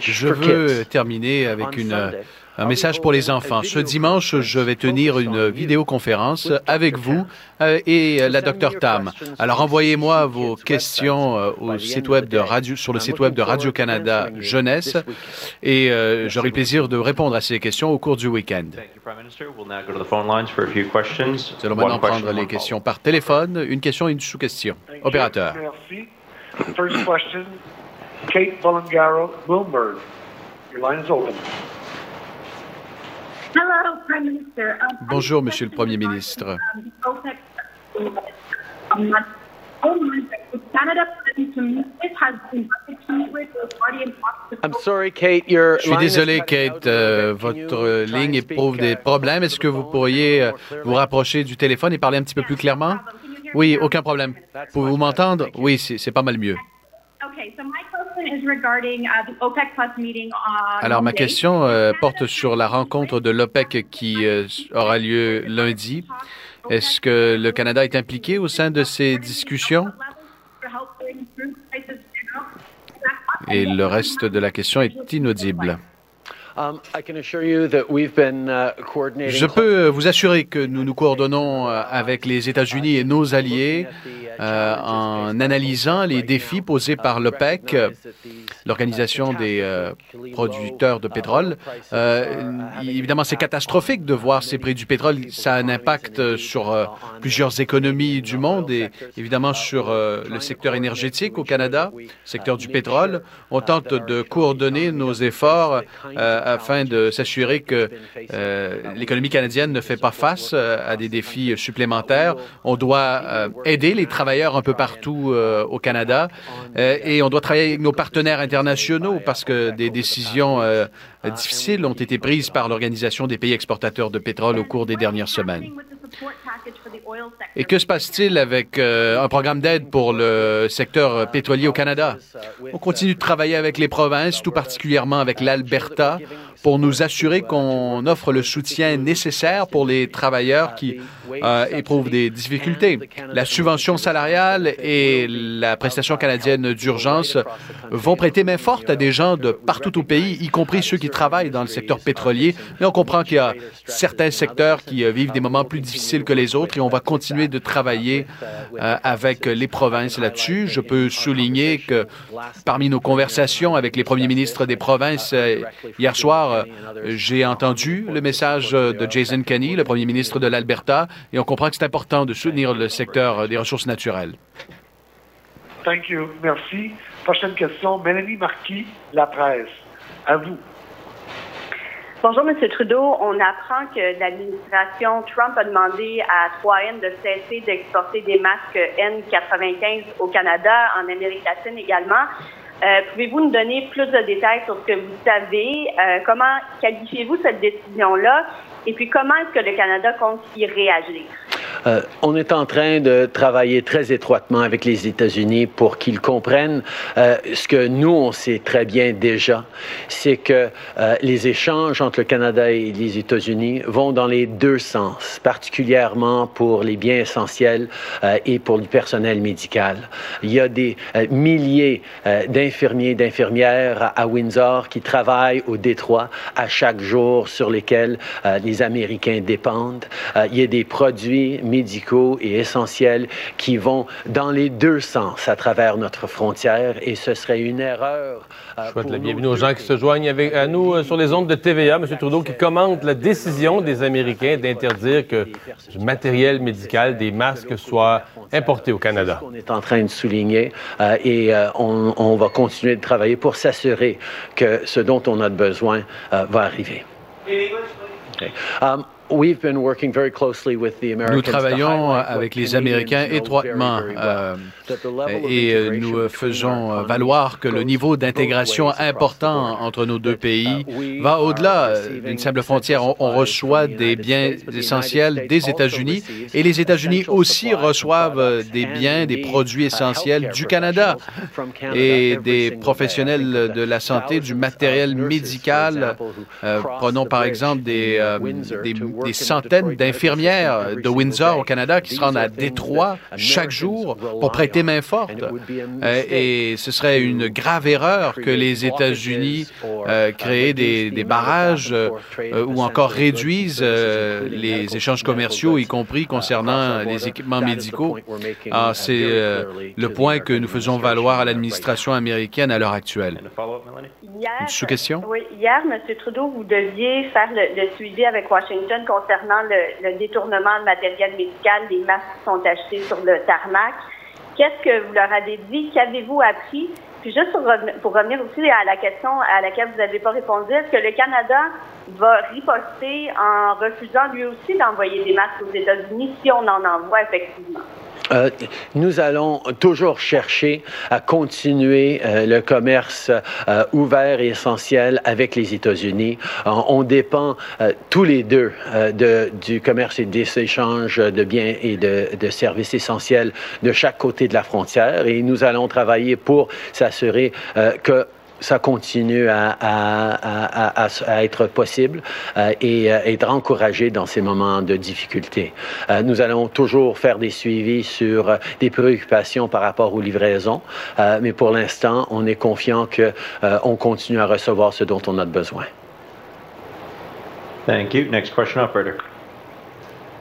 Je veux terminer avec une, un message pour les enfants. Ce dimanche, je vais tenir une vidéoconférence avec vous euh, et la docteur Tam. Alors envoyez-moi vos questions euh, au site web de Radio, sur le site web de Radio-Canada Jeunesse et euh, j'aurai le plaisir de répondre à ces questions au cours du week-end. Nous allons maintenant prendre les questions par téléphone. Une question et une sous-question. Opérateur. Kate Bolingaro, Bloomberg. Your line is open. Hello, Prime Minister. Um, Bonjour, Monsieur le Premier ministre. I'm sorry, Kate, your Je suis désolé, Kate, euh, votre ligne éprouve des problèmes. Est-ce que vous pourriez euh, vous rapprocher du téléphone et parler un petit peu plus clairement? Oui, aucun problème. Pouvez-vous m'entendre? Oui, c'est pas mal mieux. Alors, ma question euh, porte sur la rencontre de l'OPEC qui euh, aura lieu lundi. Est-ce que le Canada est impliqué au sein de ces discussions? Et le reste de la question est inaudible. Um, uh, Je peux vous assurer que nous nous coordonnons euh, avec les États-Unis et nos alliés euh, en analysant les défis posés par l'OPEC, l'Organisation des euh, producteurs de pétrole. évidemment, c'est catastrophique de voir ces prix du pétrole. Ça a un impact sur plusieurs économies du monde et évidemment sur le secteur énergétique au Canada, secteur du pétrole. On tente de coordonner nos efforts afin de s'assurer que euh, l'économie canadienne ne fait pas face euh, à des défis supplémentaires. On doit euh, aider les travailleurs un peu partout au Canada et on doit travailler avec nos partenaires internationaux parce que des décisions difficiles ont été prises par l'Organisation des pays exportateurs de pétrole au cours des dernières semaines. Et que se passe-t-il avec euh, un programme d'aide pour le secteur pétrolier au Canada? On continue de travailler avec les provinces, tout particulièrement avec l'Alberta, pour nous assurer qu'on offre le soutien nécessaire pour les travailleurs qui euh, éprouvent des difficultés. La subvention salariale et la prestation canadienne d'urgence vont prêter main forte à des gens de partout au pays, y compris ceux qui travaillent dans le secteur pétrolier. Mais on comprend qu'il y a certains secteurs qui euh, vivent des moments plus difficiles que les autres et on va continuer de travailler euh, avec les provinces là-dessus. Je peux souligner que parmi nos conversations avec les premiers ministres des provinces hier soir, j'ai entendu le message de Jason Kenney, le premier ministre de l'Alberta, et on comprend que c'est important de soutenir le secteur des ressources naturelles. Thank you. Merci. Prochaine question, Mélanie Marquis, La Presse. À vous. Bonjour, M. Trudeau. On apprend que l'administration Trump a demandé à 3M de cesser d'exporter des masques N95 au Canada, en Amérique latine également. Euh, Pouvez-vous nous donner plus de détails sur ce que vous savez? Euh, comment qualifiez-vous cette décision-là? Et puis, comment est-ce que le Canada compte y réagir? Euh, on est en train de travailler très étroitement avec les États-Unis pour qu'ils comprennent euh, ce que nous, on sait très bien déjà, c'est que euh, les échanges entre le Canada et les États-Unis vont dans les deux sens, particulièrement pour les biens essentiels et pour le personnel médical. Il y a des milliers d'infirmiers, d'infirmières à Windsor qui travaillent au Détroit à chaque jour sur lesquels les Américains dépendent. il y a des produits médicaux et essentiels qui vont dans les deux sens à travers notre frontière et ce serait une erreur. Euh, Je souhaite la bienvenue aux gens qui se joignent avec, à nous euh, sur les ondes de TVA. M. Trudeau qui commente la décision des Américains d'interdire que du matériel médical, des masques soient importés au Canada. On est en train de souligner euh, et on, va continuer de travailler pour s'assurer que ce dont on a besoin va arriver. Um, nous travaillons avec les Américains étroitement euh, et euh, nous faisons valoir que le niveau d'intégration important entre nos deux pays va au-delà d'une simple frontière. On, reçoit des biens essentiels des États-Unis et les États-Unis aussi reçoivent des biens, des produits essentiels du Canada et des professionnels de la santé, du matériel médical. Euh, prenons par exemple des, des des centaines d'infirmières de Windsor au Canada qui se rendent à Détroit chaque jour pour prêter main forte. Euh, et ce serait une grave erreur que les États-Unis euh, créent des, barrages euh, ou encore réduisent les échanges commerciaux, y compris concernant les équipements médicaux. Ah, c'est le point que nous faisons valoir à l'administration américaine à l'heure actuelle. Hier, sous-question? Oui, hier, M. Trudeau, vous deviez faire le, suivi avec Washington concernant le, détournement de matériel médical, les masques qui sont achetés sur le tarmac. Qu'est-ce que vous leur avez dit? Qu'avez-vous appris? Puis juste pour, revenir aussi à la question à laquelle vous n'avez pas répondu, est-ce que le Canada va riposter en refusant lui aussi d'envoyer des masques aux États-Unis si on en envoie effectivement? Euh, nous allons toujours chercher à continuer euh, le commerce euh, ouvert et essentiel avec les États-Unis. on dépend tous les deux de, du commerce et des échanges de biens et de, services essentiels de chaque côté de la frontière et nous allons travailler pour s'assurer que ça continue à, à, à, à être possible euh, et euh, être encouragé dans ces moments de difficulté. Euh, nous allons toujours faire des suivis sur euh, des préoccupations par rapport aux livraisons, euh, mais pour l'instant, on est confiant que on continue à recevoir ce dont on a besoin. Thank you. Next question, operator.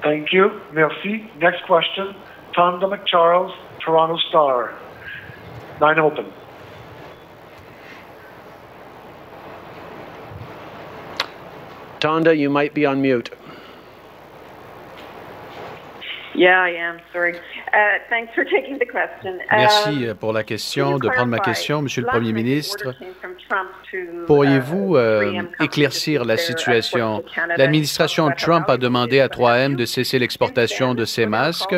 Thank you. Merci. Next question. Tonda McCharles, Toronto Star. Line open. Tonda, you might be on mute. Yeah, I am. Sorry. Uh, thanks for taking the question. Merci um, pour la question, de prendre ma question, Monsieur le Premier ministre? Pourriez-vous uh, euh, éclaircir la situation? L'administration Trump a demandé à 3M de cesser l'exportation de ces masques.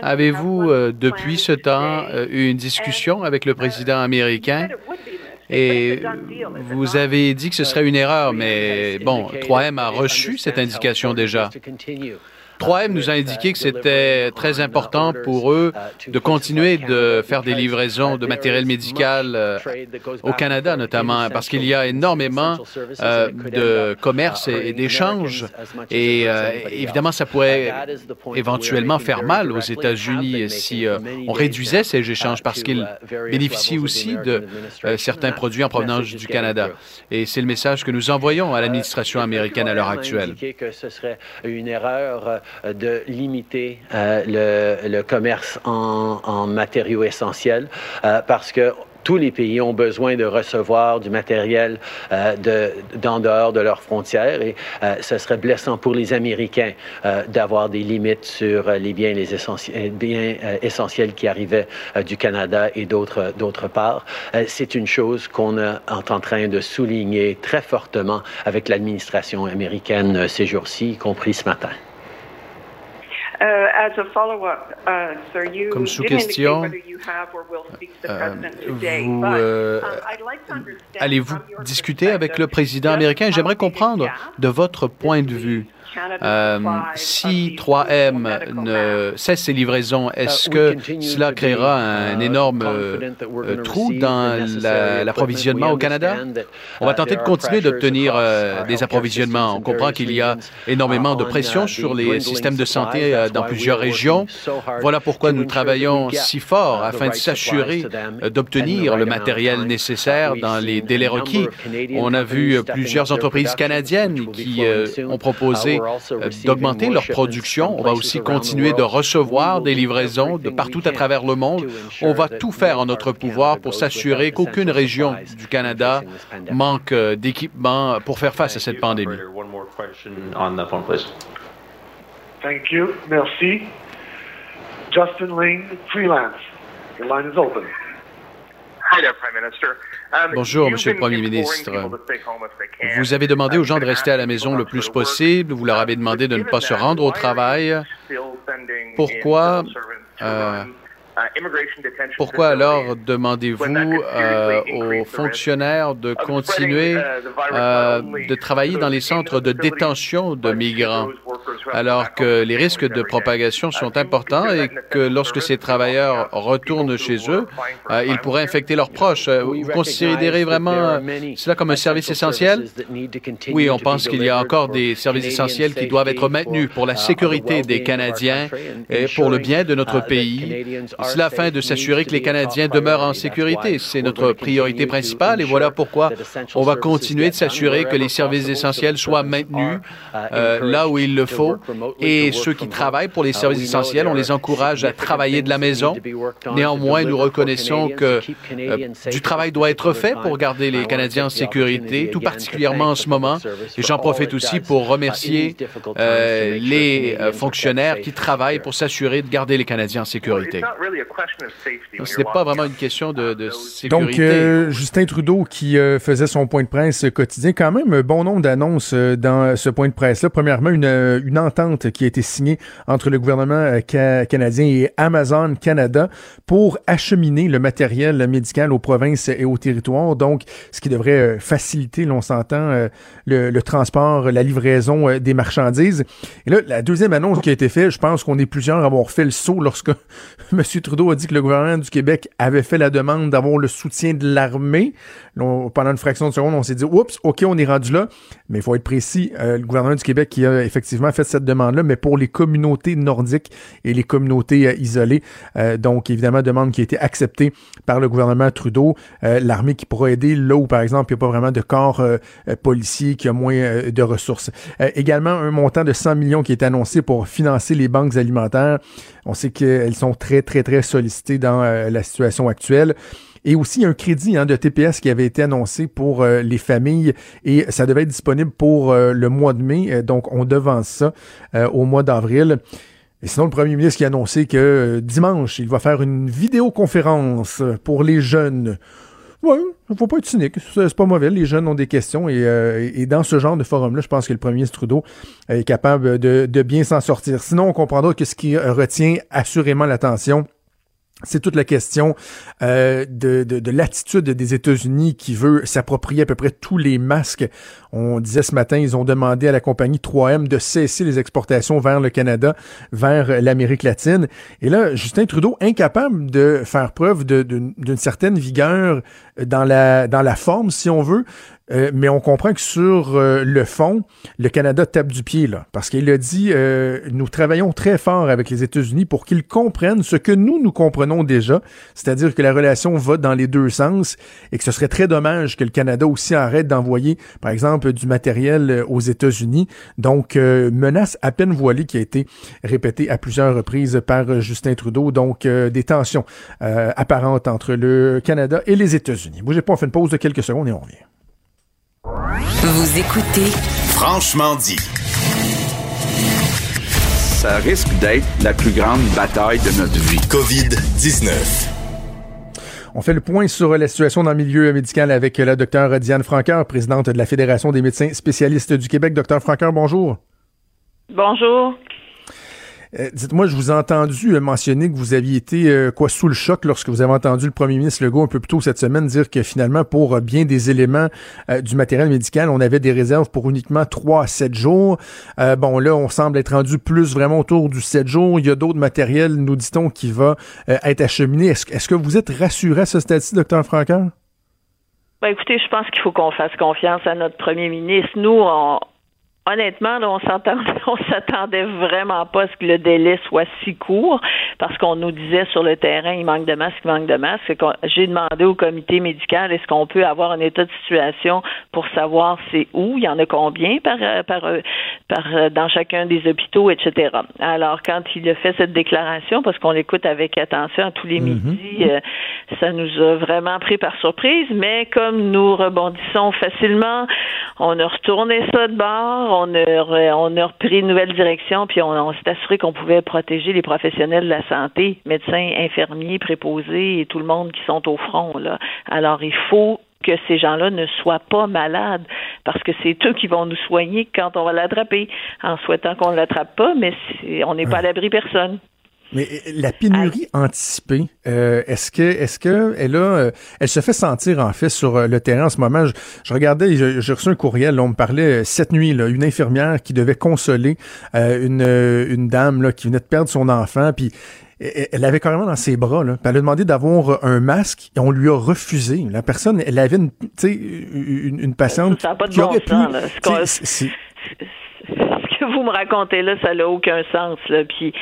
Avez-vous, euh, depuis ce temps, euh, eu une discussion avec le président américain? Et vous avez dit que ce serait une erreur, mais bon, 3M a reçu cette indication déjà. 3M nous a indiqué que c'était très important pour eux de continuer de faire des livraisons de matériel médical euh, au Canada, notamment, parce qu'il y a énormément euh, de commerce et, d'échanges. Et euh, évidemment, ça pourrait éventuellement faire mal aux États-Unis si on réduisait ces échanges, parce qu'ils bénéficient aussi de certains produits en provenance du Canada. Et c'est le message que nous envoyons à l'administration américaine à l'heure actuelle. De limiter euh, le, le, commerce en, en matériaux essentiels euh, parce que tous les pays ont besoin de recevoir du matériel de, d'en dehors de leurs frontières et ce serait blessant pour les Américains d'avoir des limites sur les biens, les essentiels, biens essentiels qui arrivaient du Canada et d'autres, d'autre part. c'est une chose qu'on est en train de souligner très fortement avec l'administration américaine ces jours-ci, y compris ce matin. Comme sous-question, allez-vous discuter avec le président américain? J'aimerais comprendre de votre point de vue euh, si 3M ne cesse ses livraisons, uh, est-ce que cela créera un uh, énorme euh, trou dans l'approvisionnement au Canada? On va uh, tenter de continuer d'obtenir euh, des approvisionnements. On comprend qu'il y a énormément de pression sur les systèmes de santé dans plusieurs régions. Voilà pourquoi nous travaillons si fort afin de s'assurer d'obtenir le matériel nécessaire dans les délais requis. On a vu plusieurs entreprises canadiennes qui ont proposé euh, d'augmenter leur production. On va aussi continuer de recevoir des livraisons de partout à travers le monde. On va tout faire en notre pouvoir pour s'assurer qu'aucune région du Canada manque euh, d'équipement pour faire face à cette pandémie. Thank you. Merci. Justin Ling, freelance. Your line is open. Um, Bonjour, Monsieur le Premier ministre. Vous avez demandé aux gens de rester à la maison le plus possible. Vous leur avez demandé de ne pas se rendre au travail. Pourquoi Pourquoi alors demandez-vous euh, aux fonctionnaires de continuer uh, euh, de travailler dans les centres de détention de migrants alors que les risques de propagation sont importants et que lorsque ces travailleurs retournent chez eux, euh, ils pourraient infecter leurs proches. Vous considérez vraiment cela comme un service essentiel? Oui, on pense qu'il y a encore des services essentiels qui doivent être maintenus pour la sécurité des Canadiens et pour le bien de notre pays cela afin de s'assurer que les Canadiens demeurent en sécurité. C'est notre priorité principale et voilà pourquoi on va continuer de s'assurer que les services essentiels soient maintenus euh, là où il le faut. Et ceux qui travaillent pour les services essentiels, on les encourage à travailler de la maison. Néanmoins, nous reconnaissons que euh, du travail doit être fait pour garder les Canadiens en sécurité, tout particulièrement en ce moment. Et j'en profite aussi pour remercier euh, les fonctionnaires qui travaillent pour s'assurer de garder les Canadiens en sécurité. Ce n'est pas vraiment une question de, sécurité. Donc, euh, Justin Trudeau qui euh, faisait son point de presse quotidien, quand même un bon nombre d'annonces euh, dans ce point de presse-là. Premièrement, une, une entente qui a été signée entre le gouvernement canadien et Amazon Canada pour acheminer le matériel médical aux provinces et aux territoires. Donc, ce qui devrait faciliter, l'on s'entend, le, le, transport, la livraison des marchandises. Et là, la deuxième annonce qui a été faite, je pense qu'on est plusieurs à avoir fait le saut lorsque (laughs) M. Trudeau a dit que le gouvernement du Québec avait fait la demande d'avoir le soutien de l'armée. Pendant une fraction de seconde, on s'est dit, oups, OK, on est rendu là. Mais il faut être précis, euh, le gouvernement du Québec qui a effectivement fait cette demande-là, mais pour les communautés nordiques et les communautés euh, isolées. Euh, donc, évidemment, demande qui a été acceptée par le gouvernement Trudeau. l'armée qui pourra aider là où, par exemple, il n'y a pas vraiment de corps policier, qui a moins de ressources. également, un montant de 100 millions qui est annoncé pour financer les banques alimentaires. On sait qu'elles sont très, très, très sollicitées dans euh, la situation actuelle. Et aussi un crédit hein, de TPS qui avait été annoncé pour euh, les familles et ça devait être disponible pour euh, le mois de mai. donc on devance ça au mois d'avril. Et sinon, le premier ministre qui a annoncé que dimanche, il va faire une vidéoconférence pour les jeunes. Oui, il faut pas être cynique. C'est pas mauvais. Les jeunes ont des questions et, dans ce genre de forum-là, je pense que le premier ministre Trudeau est capable de bien s'en sortir. Sinon, on comprendra que ce qui retient assurément l'attention, c'est toute la question euh, de, de, de l'attitude des États-Unis qui veut s'approprier à peu près tous les masques. On disait ce matin, ils ont demandé à la compagnie 3M de cesser les exportations vers le Canada, vers l'Amérique latine. Et là, Justin Trudeau, incapable de faire preuve d'une certaine vigueur dans la, dans la forme, si on veut, Euh, mais on comprend que sur euh, le fond, le Canada tape du pied, là, parce qu'il a dit euh, nous travaillons très fort avec les États-Unis pour qu'ils comprennent ce que nous, nous comprenons déjà, c'est-à-dire que la relation va dans les deux sens et que ce serait très dommage que le Canada aussi arrête d'envoyer, par exemple, du matériel aux États-Unis. Donc, menace à peine voilée qui a été répétée à plusieurs reprises par Justin Trudeau. Donc, des tensions apparentes entre le Canada et les États-Unis. Bougez pas, on fait une pause de quelques secondes et on revient. Vous écoutez Franchement dit. Ça risque d'être la plus grande bataille de notre vie. COVID-19. On fait le point sur la situation dans le milieu médical avec la docteure Diane Franqueur, présidente de la Fédération des médecins spécialistes du Québec. Docteur Franqueur, bonjour. Bonjour. Euh, dites-moi, je vous ai entendu euh, mentionner que vous aviez été euh, quoi sous le choc lorsque vous avez entendu le premier ministre Legault un peu plus tôt cette semaine dire que finalement, pour bien des éléments du matériel médical, on avait des réserves pour uniquement 3 à 7 jours. bon, là, on semble être rendu plus vraiment autour du 7 jours. Il y a d'autres matériels, nous dit-on, qui va être acheminé. Est-ce, que vous êtes rassuré à ce stade-ci, docteur Franquin? Ben, écoutez, je pense qu'il faut qu'on fasse confiance à notre premier ministre. Nous, on, honnêtement, on s'attendait, (laughs) on s'attendait vraiment pas à ce que le délai soit si court parce qu'on nous disait sur le terrain, il manque de masques, il manque de masques. J'ai demandé au comité médical, est-ce qu'on peut avoir un état de situation pour savoir c'est où, il y en a combien par, par, par, dans chacun des hôpitaux, etc. Alors, quand il a fait cette déclaration, parce qu'on l'écoute avec attention à tous les mm-hmm. midis, euh, ça nous a vraiment pris par surprise, mais comme nous rebondissons facilement, on a retourné ça de bord, on a, on a repris une nouvelle direction, puis on, s'est assuré qu'on pouvait protéger les professionnels de la santé, médecins, infirmiers, préposés et tout le monde qui sont au front. Là. Alors, il faut que ces gens-là ne soient pas malades parce que c'est eux qui vont nous soigner quand on va l'attraper en souhaitant qu'on ne l'attrape pas, mais on n'est pas à l'abri personne. Mais euh, la pénurie anticipée, euh, est-ce que est-ce que elle a euh, elle se fait sentir en fait sur le terrain en ce moment? Je, regardais j'ai reçu un courriel on me parlait cette nuit là une infirmière qui devait consoler une une dame là qui venait de perdre son enfant puis elle avait carrément dans ses bras là. elle a demandé d'avoir un masque et on lui a refusé. La personne, elle avait une, une, une patiente ça pas de qui bon aurait pu ce vous me racontez là, ça n'a aucun sens. Là. Puis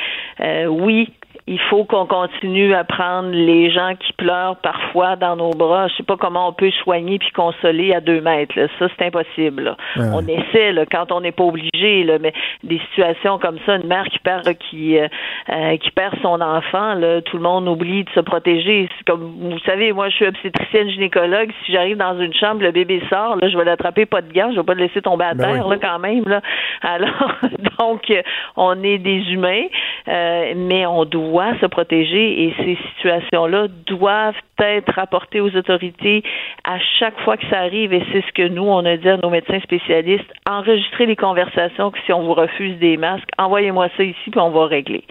euh, oui, il faut qu'on continue à prendre les gens qui pleurent parfois dans nos bras. Je sais pas comment on peut soigner puis consoler à deux mètres. Ça, c'est impossible. On essaie là, quand on n'est pas obligé, là, mais des situations comme ça, une mère qui perd qui euh, euh, qui perd son enfant, là, tout le monde oublie de se protéger. Comme vous savez, moi, je suis obstétricienne gynécologue. Si j'arrive dans une chambre, le bébé sort, là, je vais l'attraper pas de gants, je vais pas le laisser tomber à ben terre, là, quand même. Là. Alors, (laughs) donc, on est des humains, euh, mais on doit se protéger et ces situations-là doivent être rapportées aux autorités à chaque fois que ça arrive et c'est ce que nous, on a dit à nos médecins spécialistes, enregistrer les conversations que si on vous refuse des masques, envoyez-moi ça ici puis on va régler.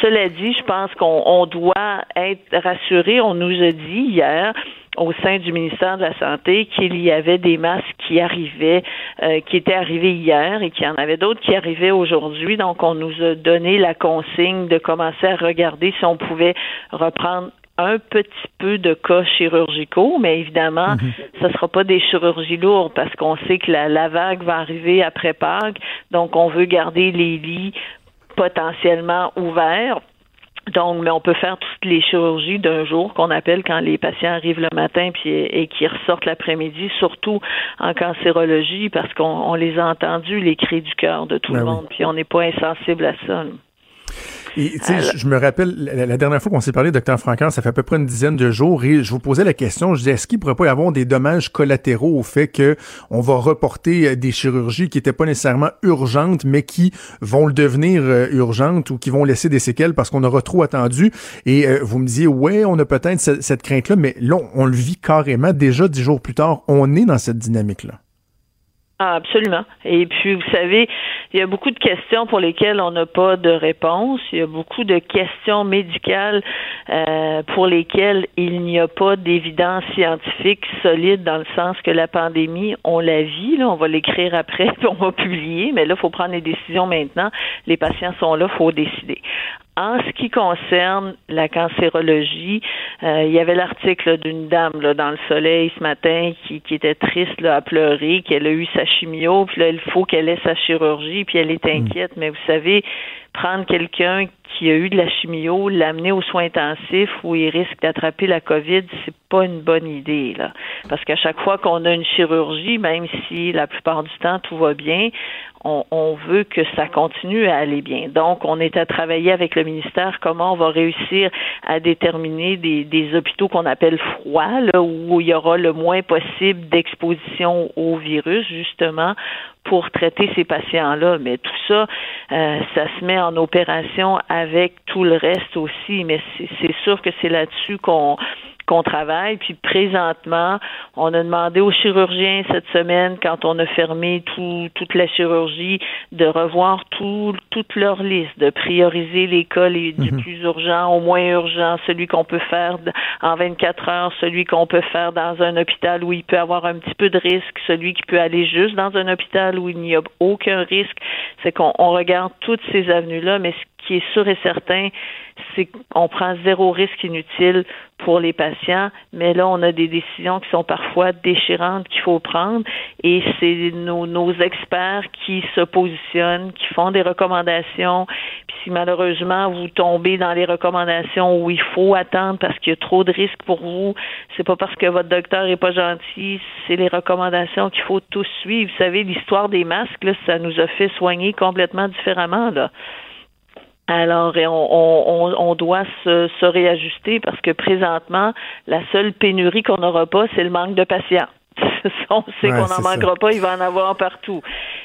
Cela dit, je pense qu'on doit être rassuré. On nous a dit hier, au sein du ministère de la Santé qu'il y avait des masques qui arrivaient, euh, qui étaient arrivés hier et qu'il y en avait d'autres qui arrivaient aujourd'hui. Donc, on nous a donné la consigne de commencer à regarder si on pouvait reprendre un petit peu de cas chirurgicaux, mais évidemment, mhm. ce ne sera pas des chirurgies lourdes parce qu'on sait que la, la vague va arriver après Pâques. Donc, on veut garder les lits potentiellement ouverts donc, mais on peut faire toutes les chirurgies d'un jour qu'on appelle quand les patients arrivent le matin puis et qui ressortent l'après-midi, surtout en cancérologie, parce qu'on les a entendus les cris du cœur de tout ben le monde, puis on n'est pas insensible à ça. Et je me rappelle, la, dernière fois qu'on s'est parlé, docteur Franquin, ça fait à peu près une dizaine de jours, et je vous posais la question, je disais, est-ce qu'il pourrait pas y avoir des dommages collatéraux au fait que on va reporter euh, des chirurgies qui étaient pas nécessairement urgentes, mais qui vont le devenir euh, urgentes ou qui vont laisser des séquelles parce qu'on aura trop attendu? Et euh, vous me disiez, ouais, on a peut-être cette, cette crainte-là, mais là, on le vit carrément. Déjà dix jours plus tard, on est dans cette dynamique-là. Ah, absolument. Et puis, vous savez, il y a beaucoup de questions pour lesquelles on n'a pas de réponse. Il y a beaucoup de questions médicales euh, pour lesquelles il n'y a pas d'évidence scientifique solide dans le sens que la pandémie, on la vit. Là, on va l'écrire après, (laughs) puis on va publier, mais là, il faut prendre les décisions maintenant. Les patients sont là, faut décider. En ce qui concerne la cancérologie, euh, il y avait l'article d'une dame là, dans le soleil ce matin qui, qui était triste là, à pleurer, qu'elle a eu sa chimio, puis là, il faut qu'elle ait sa chirurgie, puis elle est hmm. inquiète. Mais vous savez, prendre quelqu'un qui a eu de la chimio, l'amener aux soins intensifs où il risque d'attraper la COVID, c'est pas une bonne idée là, parce qu'à chaque fois qu'on a une chirurgie, même si la plupart du temps tout va bien, on, veut que ça continue à aller bien. Donc, on est à travailler avec le ministère comment on va réussir à déterminer des, des hôpitaux qu'on appelle froids, là, où il y aura le moins possible d'exposition au virus, justement, pour traiter ces patients-là. Mais tout ça, euh, ça se met en opération avec tout le reste aussi. Mais c'est sûr que c'est là-dessus qu'on qu'on travaille. Puis présentement, on a demandé aux chirurgiens cette semaine, quand on a fermé tout, toute la chirurgie, de revoir tout, toute leur liste, de prioriser les cas les, du mhm. plus urgent au moins urgent, celui qu'on peut faire en 24 heures, celui qu'on peut faire dans un hôpital où il peut avoir un petit peu de risque, celui qui peut aller juste dans un hôpital où il n'y a aucun risque. C'est qu'on regarde toutes ces avenues-là, mais ce qui est sûr et certain, c'est qu'on prend zéro risque inutile pour les patients, mais là, on a des décisions qui sont parfois déchirantes qu'il faut prendre et c'est nos, nos, experts qui se positionnent, qui font des recommandations. Puis si malheureusement vous tombez dans les recommandations où il faut attendre parce qu'il y a trop de risques pour vous, c'est pas parce que votre docteur est pas gentil, c'est les recommandations qu'il faut tous suivre. Vous savez, l'histoire des masques, là, ça nous a fait soigner complètement différemment, là. Alors, on, on, doit se, se, réajuster parce que présentement, la seule pénurie qu'on n'aura pas, c'est le manque de patients. (laughs) on sait qu'on n'en manquera pas, il va en avoir partout.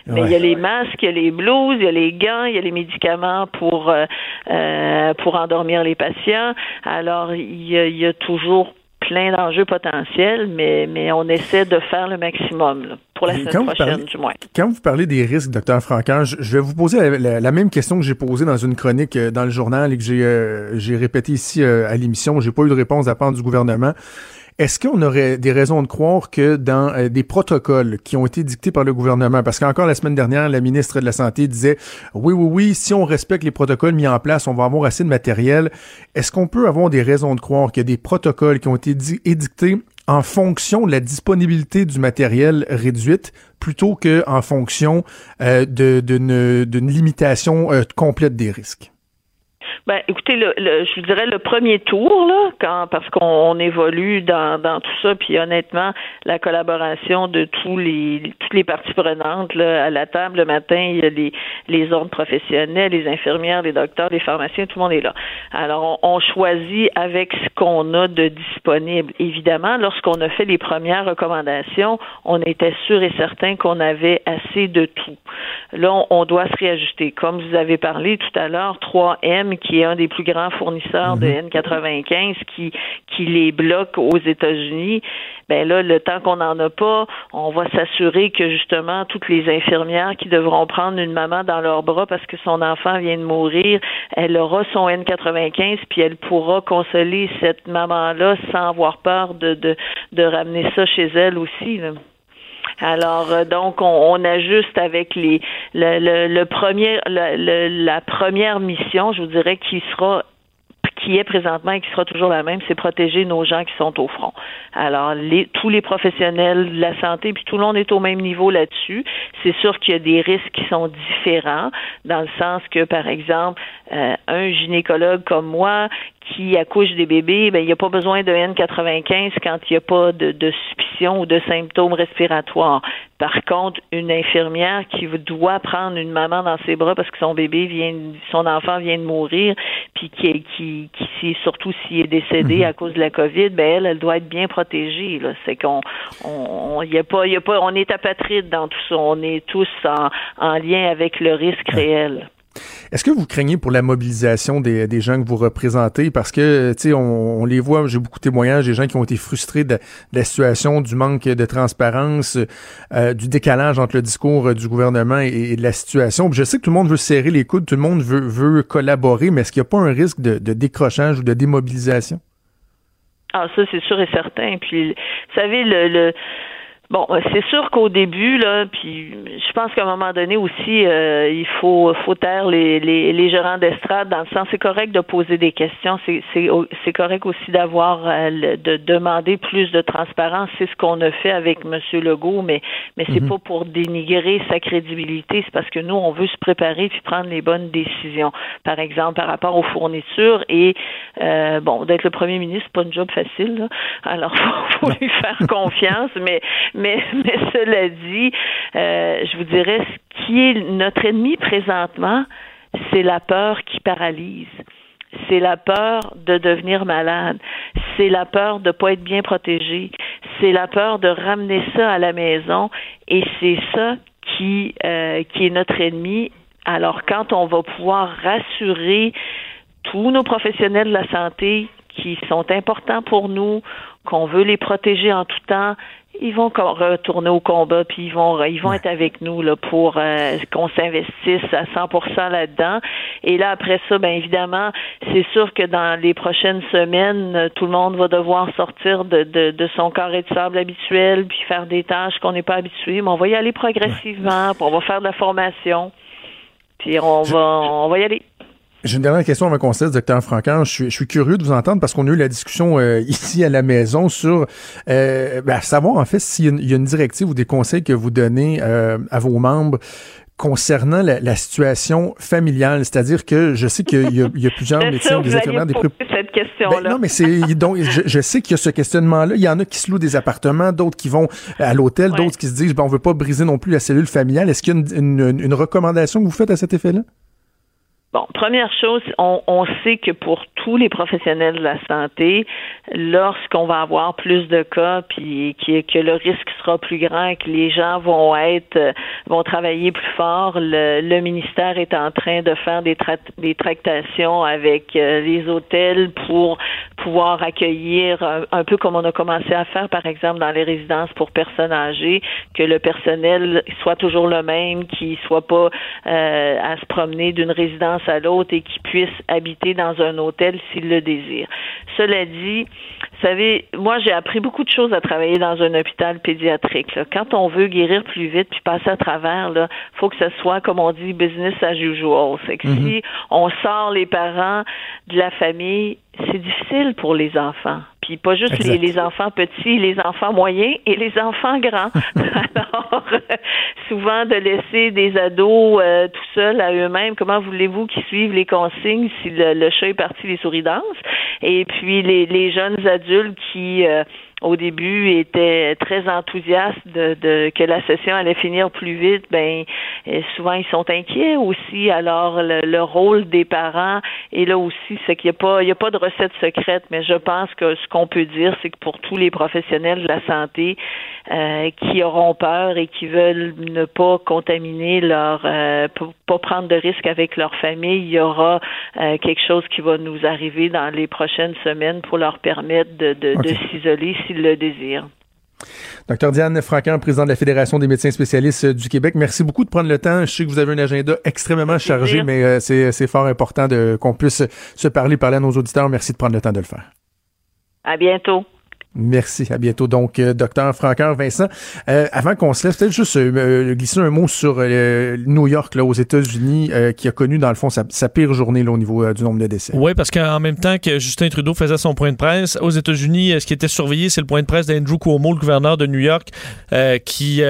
Mais il y a les masques, il y a les blouses, il y a les gants, il y a les médicaments pour euh, euh pour endormir les patients. Alors, il y y a toujours plein d'enjeux potentiels, mais, mais on essaie de faire le maximum pour la semaine prochaine, du moins. Quand vous parlez des risques, docteur Franquin, je, vais vous poser la, même question que j'ai posée dans une chronique euh, dans le journal et que j'ai euh, j'ai répété ici euh, à l'émission. J'ai pas eu de réponse à part du gouvernement. Est-ce qu'on aurait des raisons de croire que dans euh, des protocoles qui ont été dictés par le gouvernement, parce qu'encore la semaine dernière, la ministre de la Santé disait oui, oui, oui, si on respecte les protocoles mis en place, on va avoir assez de matériel. Est-ce qu'on peut avoir des raisons de croire qu'il y a des protocoles qui ont été édictés en fonction de la disponibilité du matériel réduite plutôt qu'en fonction euh, d'une limitation euh, complète des risques? Ben, écoutez, le, je vous dirais le premier tour, là, quand parce qu'on évolue dans, dans tout ça, puis honnêtement, la collaboration de tous les toutes les parties prenantes là, à la table le matin, il y a les, les ordres professionnels, les infirmières, les docteurs, les pharmaciens, tout le monde est là. Alors, on, on choisit avec ce qu'on a de disponible. Évidemment, lorsqu'on a fait les premières recommandations, on était sûr et certain qu'on avait assez de tout. Là, on, on doit se réajuster. Comme vous avez parlé tout à l'heure, 3M qui un des plus grands fournisseurs de mhm. N95 qui, qui les bloque aux États-Unis, ben là, le temps qu'on n'en a pas, on va s'assurer que justement toutes les infirmières qui devront prendre une maman dans leurs bras parce que son enfant vient de mourir, elle aura son N95 puis elle pourra consoler cette maman-là sans avoir peur de, de, de ramener ça chez elle aussi. Alors euh, donc on, ajuste avec les le, le, premier la première mission, je vous dirais, qui sera qui est présentement et qui sera toujours la même, c'est protéger nos gens qui sont au front. Alors, les, tous les professionnels de la santé, puis tout le monde est au même niveau là-dessus. C'est sûr qu'il y a des risques qui sont différents, dans le sens que, par exemple, euh, un gynécologue comme moi qui accouche des bébés, ben, il n'y a pas besoin de N95 quand il n'y a pas de, de suspicion ou de symptômes respiratoires. Par contre, une infirmière qui doit prendre une maman dans ses bras parce que son bébé vient, son enfant vient de mourir, puis qui, qui, qui surtout s'il est décédé mhm. à cause de la COVID, ben elle, elle doit être bien protégée. Là, c'est qu'on, on, y a pas, y a pas, on est apatride dans tout ça. On est tous en, en lien avec le risque réel. Est-ce que vous craignez pour la mobilisation des, des gens que vous représentez? Parce que, tu sais, on, les voit, j'ai beaucoup de témoignages des gens qui ont été frustrés de, la situation, du manque de transparence, euh, du décalage entre le discours du gouvernement et, de la situation. je sais que tout le monde veut serrer les coudes, tout le monde veut, collaborer, mais est-ce qu'il n'y a pas un risque de, décrochage ou de démobilisation? Ah, ça, c'est sûr et certain. Puis, vous savez, le Bon, euh, c'est sûr qu'au début, là, puis je pense qu'à un moment donné aussi, euh, il faut, faut taire les, les, les gérants d'estrade dans le sens, c'est correct de poser des questions, c'est, c'est, c'est correct aussi d'avoir, euh, de demander plus de transparence. C'est ce qu'on a fait avec M. Legault, mais, mais c'est Mhm. pas pour dénigrer sa crédibilité, c'est parce que nous, on veut se préparer puis prendre les bonnes décisions. Par exemple, par rapport aux fournitures et, euh, bon, d'être le premier ministre, c'est pas une job facile, là. Alors, (laughs) faut, faut lui faire confiance, mais, (laughs) mais, cela dit, euh, je vous dirais, ce qui est notre ennemi présentement, c'est la peur qui paralyse. C'est la peur de devenir malade. C'est la peur de ne pas être bien protégé. C'est la peur de ramener ça à la maison. Et c'est ça qui, euh, qui est notre ennemi. Alors, quand on va pouvoir rassurer tous nos professionnels de la santé qui sont importants pour nous, qu'on veut les protéger en tout temps, ils vont retourner au combat puis ils vont ils vont être avec nous là pour euh, qu'on s'investisse à 100% là-dedans. Et là après ça ben évidemment c'est sûr que dans les prochaines semaines euh, tout le monde va devoir sortir de, de, de son carré de sable habituel puis faire des tâches qu'on n'est pas habitué. Mais on va y aller progressivement puis on va faire de la formation. Puis on va on va y aller J'ai une dernière question qu'on se laisse, docteur Franquin. Je suis, je suis curieux de vous entendre parce qu'on a eu la discussion euh, (laughs) ici à la maison sur euh, ben, à savoir en fait s'il y, a une- il y a une directive ou des conseils que vous donnez euh, à vos membres concernant la, la situation familiale. C'est-à-dire que je sais qu'il y, y a plusieurs (laughs) médecins des infirmières, des pré- cette question-là. Ben, non, mais c'est donc je, je sais qu'il y a ce questionnement-là. Il y en a qui se louent des appartements, d'autres qui vont à l'hôtel, d'autres qui se disent ben, on veut pas briser non plus la cellule familiale. Est-ce qu'il y a une, une- une recommandation que vous faites à cet effet-là? Bon, première chose, on, on sait que pour tous les professionnels de la santé, lorsqu'on va avoir plus de cas, puis que le risque sera plus grand, que les gens vont être, euh, vont travailler plus fort, le, le ministère est en train de faire des, tra- des tractations avec euh, les hôtels pour pouvoir accueillir un, un peu comme on a commencé à faire, par exemple, dans les résidences pour personnes âgées, que le personnel soit toujours le même, qu'il soit pas euh, à se promener d'une résidence à l'autre et qu'il puisse habiter dans un hôtel s'il le désire. Cela dit, vous savez, moi j'ai appris beaucoup de choses à travailler dans un hôpital pédiatrique. là. Quand on veut guérir plus vite puis passer à travers, là, faut que ce soit, comme on dit, business as usual. C'est que Mhm. si on sort les parents de la famille, c'est difficile pour les enfants. Puis pas juste les, les enfants petits, les enfants moyens et les enfants grands. (laughs) Alors, euh, souvent de laisser des ados euh, tout seuls à eux-mêmes, comment voulez-vous qu'ils suivent les consignes si le, le chat est parti, les souris dansent? Et puis les, les jeunes adultes qui euh, au début étaient très enthousiastes de, de que la session allait finir plus vite, ben euh, souvent ils sont inquiets aussi. Alors le, le rôle des parents et là aussi, c'est qu'il n'y a pas il y a pas de recette secrète, mais je pense que ce qu'on peut dire, c'est que pour tous les professionnels de la santé euh, qui auront peur et qui veulent ne pas contaminer leur euh, pas prendre de risques avec leur famille, il y aura euh, quelque chose qui va nous arriver dans les prochaines semaines pour leur permettre de, de, de s'isoler s'ils le désirent. Docteur Diane Franquin, président de la Fédération des médecins spécialistes euh, du Québec, merci beaucoup de prendre le temps. Je sais que vous avez un agenda extrêmement chargé, mais euh, c'est fort important de qu'on puisse se parler, parler à nos auditeurs. Merci de prendre le temps de le faire. À bientôt. Merci, à bientôt. Donc, euh, docteur Franqueur, Vincent, euh, avant qu'on se laisse, peut-être juste euh, glisser un mot sur New York, là, aux États-Unis, qui a connu, dans le fond, sa, pire journée au niveau du nombre de décès. Oui, parce qu'en même temps que Justin Trudeau faisait son point de presse, aux États-Unis, ce qui était surveillé, c'est le point de presse d'Andrew Cuomo, le gouverneur de New York, qui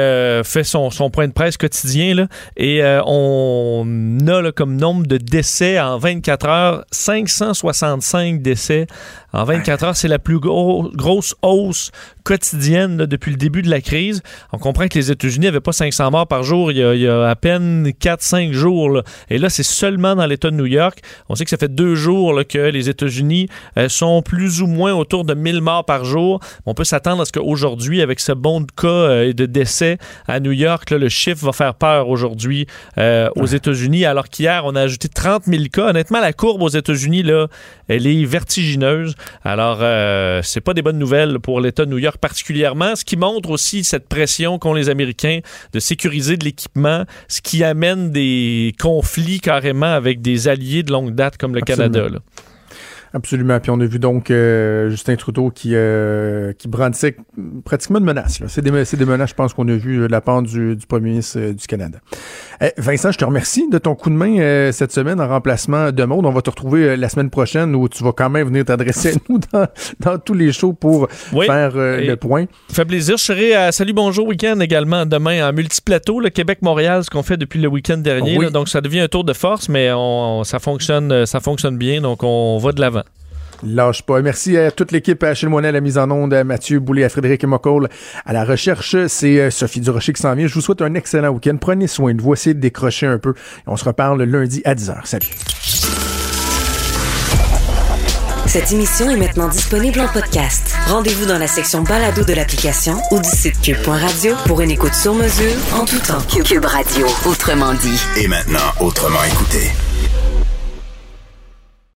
fait son, son point de presse quotidien. Là, et on a là, comme nombre de décès en 24 heures, 565 décès en 24 heures. C'est la plus gros- grosse ou os quotidienne depuis le début de la crise. On comprend que les États-Unis n'avaient pas 500 morts par jour il y a, à peine 4-5 jours. Et là, c'est seulement dans l'État de New York. On sait que ça fait deux jours que les États-Unis euh, sont plus ou moins autour de 1000 morts par jour. On peut s'attendre à ce qu'aujourd'hui, avec ce bond de cas euh, et de décès à New York, le chiffre va faire peur aujourd'hui euh, aux États-Unis, alors qu'hier, on a ajouté 30 000 cas. Honnêtement, la courbe aux États-Unis, là, elle est vertigineuse. Alors, c'est pas des bonnes nouvelles pour l'État de New York particulièrement, ce qui montre aussi cette pression qu'ont les Américains de sécuriser de l'équipement, ce qui amène des conflits carrément avec des alliés de longue date comme le Absolument. Canada. là. Absolument. Puis on a vu donc euh, Justin Trudeau qui, euh, qui brandissait pratiquement de menaces. C'est des, des, menaces, je pense, qu'on a vu de la part du, du premier ministre du Canada. Eh, Vincent, je te remercie de ton coup de main cette semaine en remplacement de Maude. On va te retrouver la semaine prochaine où tu vas quand même venir t'adresser à (laughs) nous dans, dans, tous les shows pour faire le point. Ça fait plaisir. Je serai à Salut Bonjour Week-end également demain en multiplateau, le Québec-Montréal, ce qu'on fait depuis le week-end dernier. donc ça devient un tour de force, mais on, ça fonctionne, ça fonctionne bien. Donc on va de l'avant. Lâche pas. Merci à toute l'équipe, à Achille Moinet à la mise en onde, à Mathieu Boulay, à Frédéric Mocoll à la recherche. C'est euh, Sophie Durocher qui s'en vient. Je vous souhaite un excellent week-end. Prenez soin de vous. Essayez de décrocher un peu. On se reparle lundi à 10h. Salut. Cette émission est maintenant disponible en podcast. Rendez-vous dans la section balado de l'application ou du site cube.radio pour une écoute sur mesure en tout temps. Cube Radio, autrement dit. Et maintenant, autrement écouté.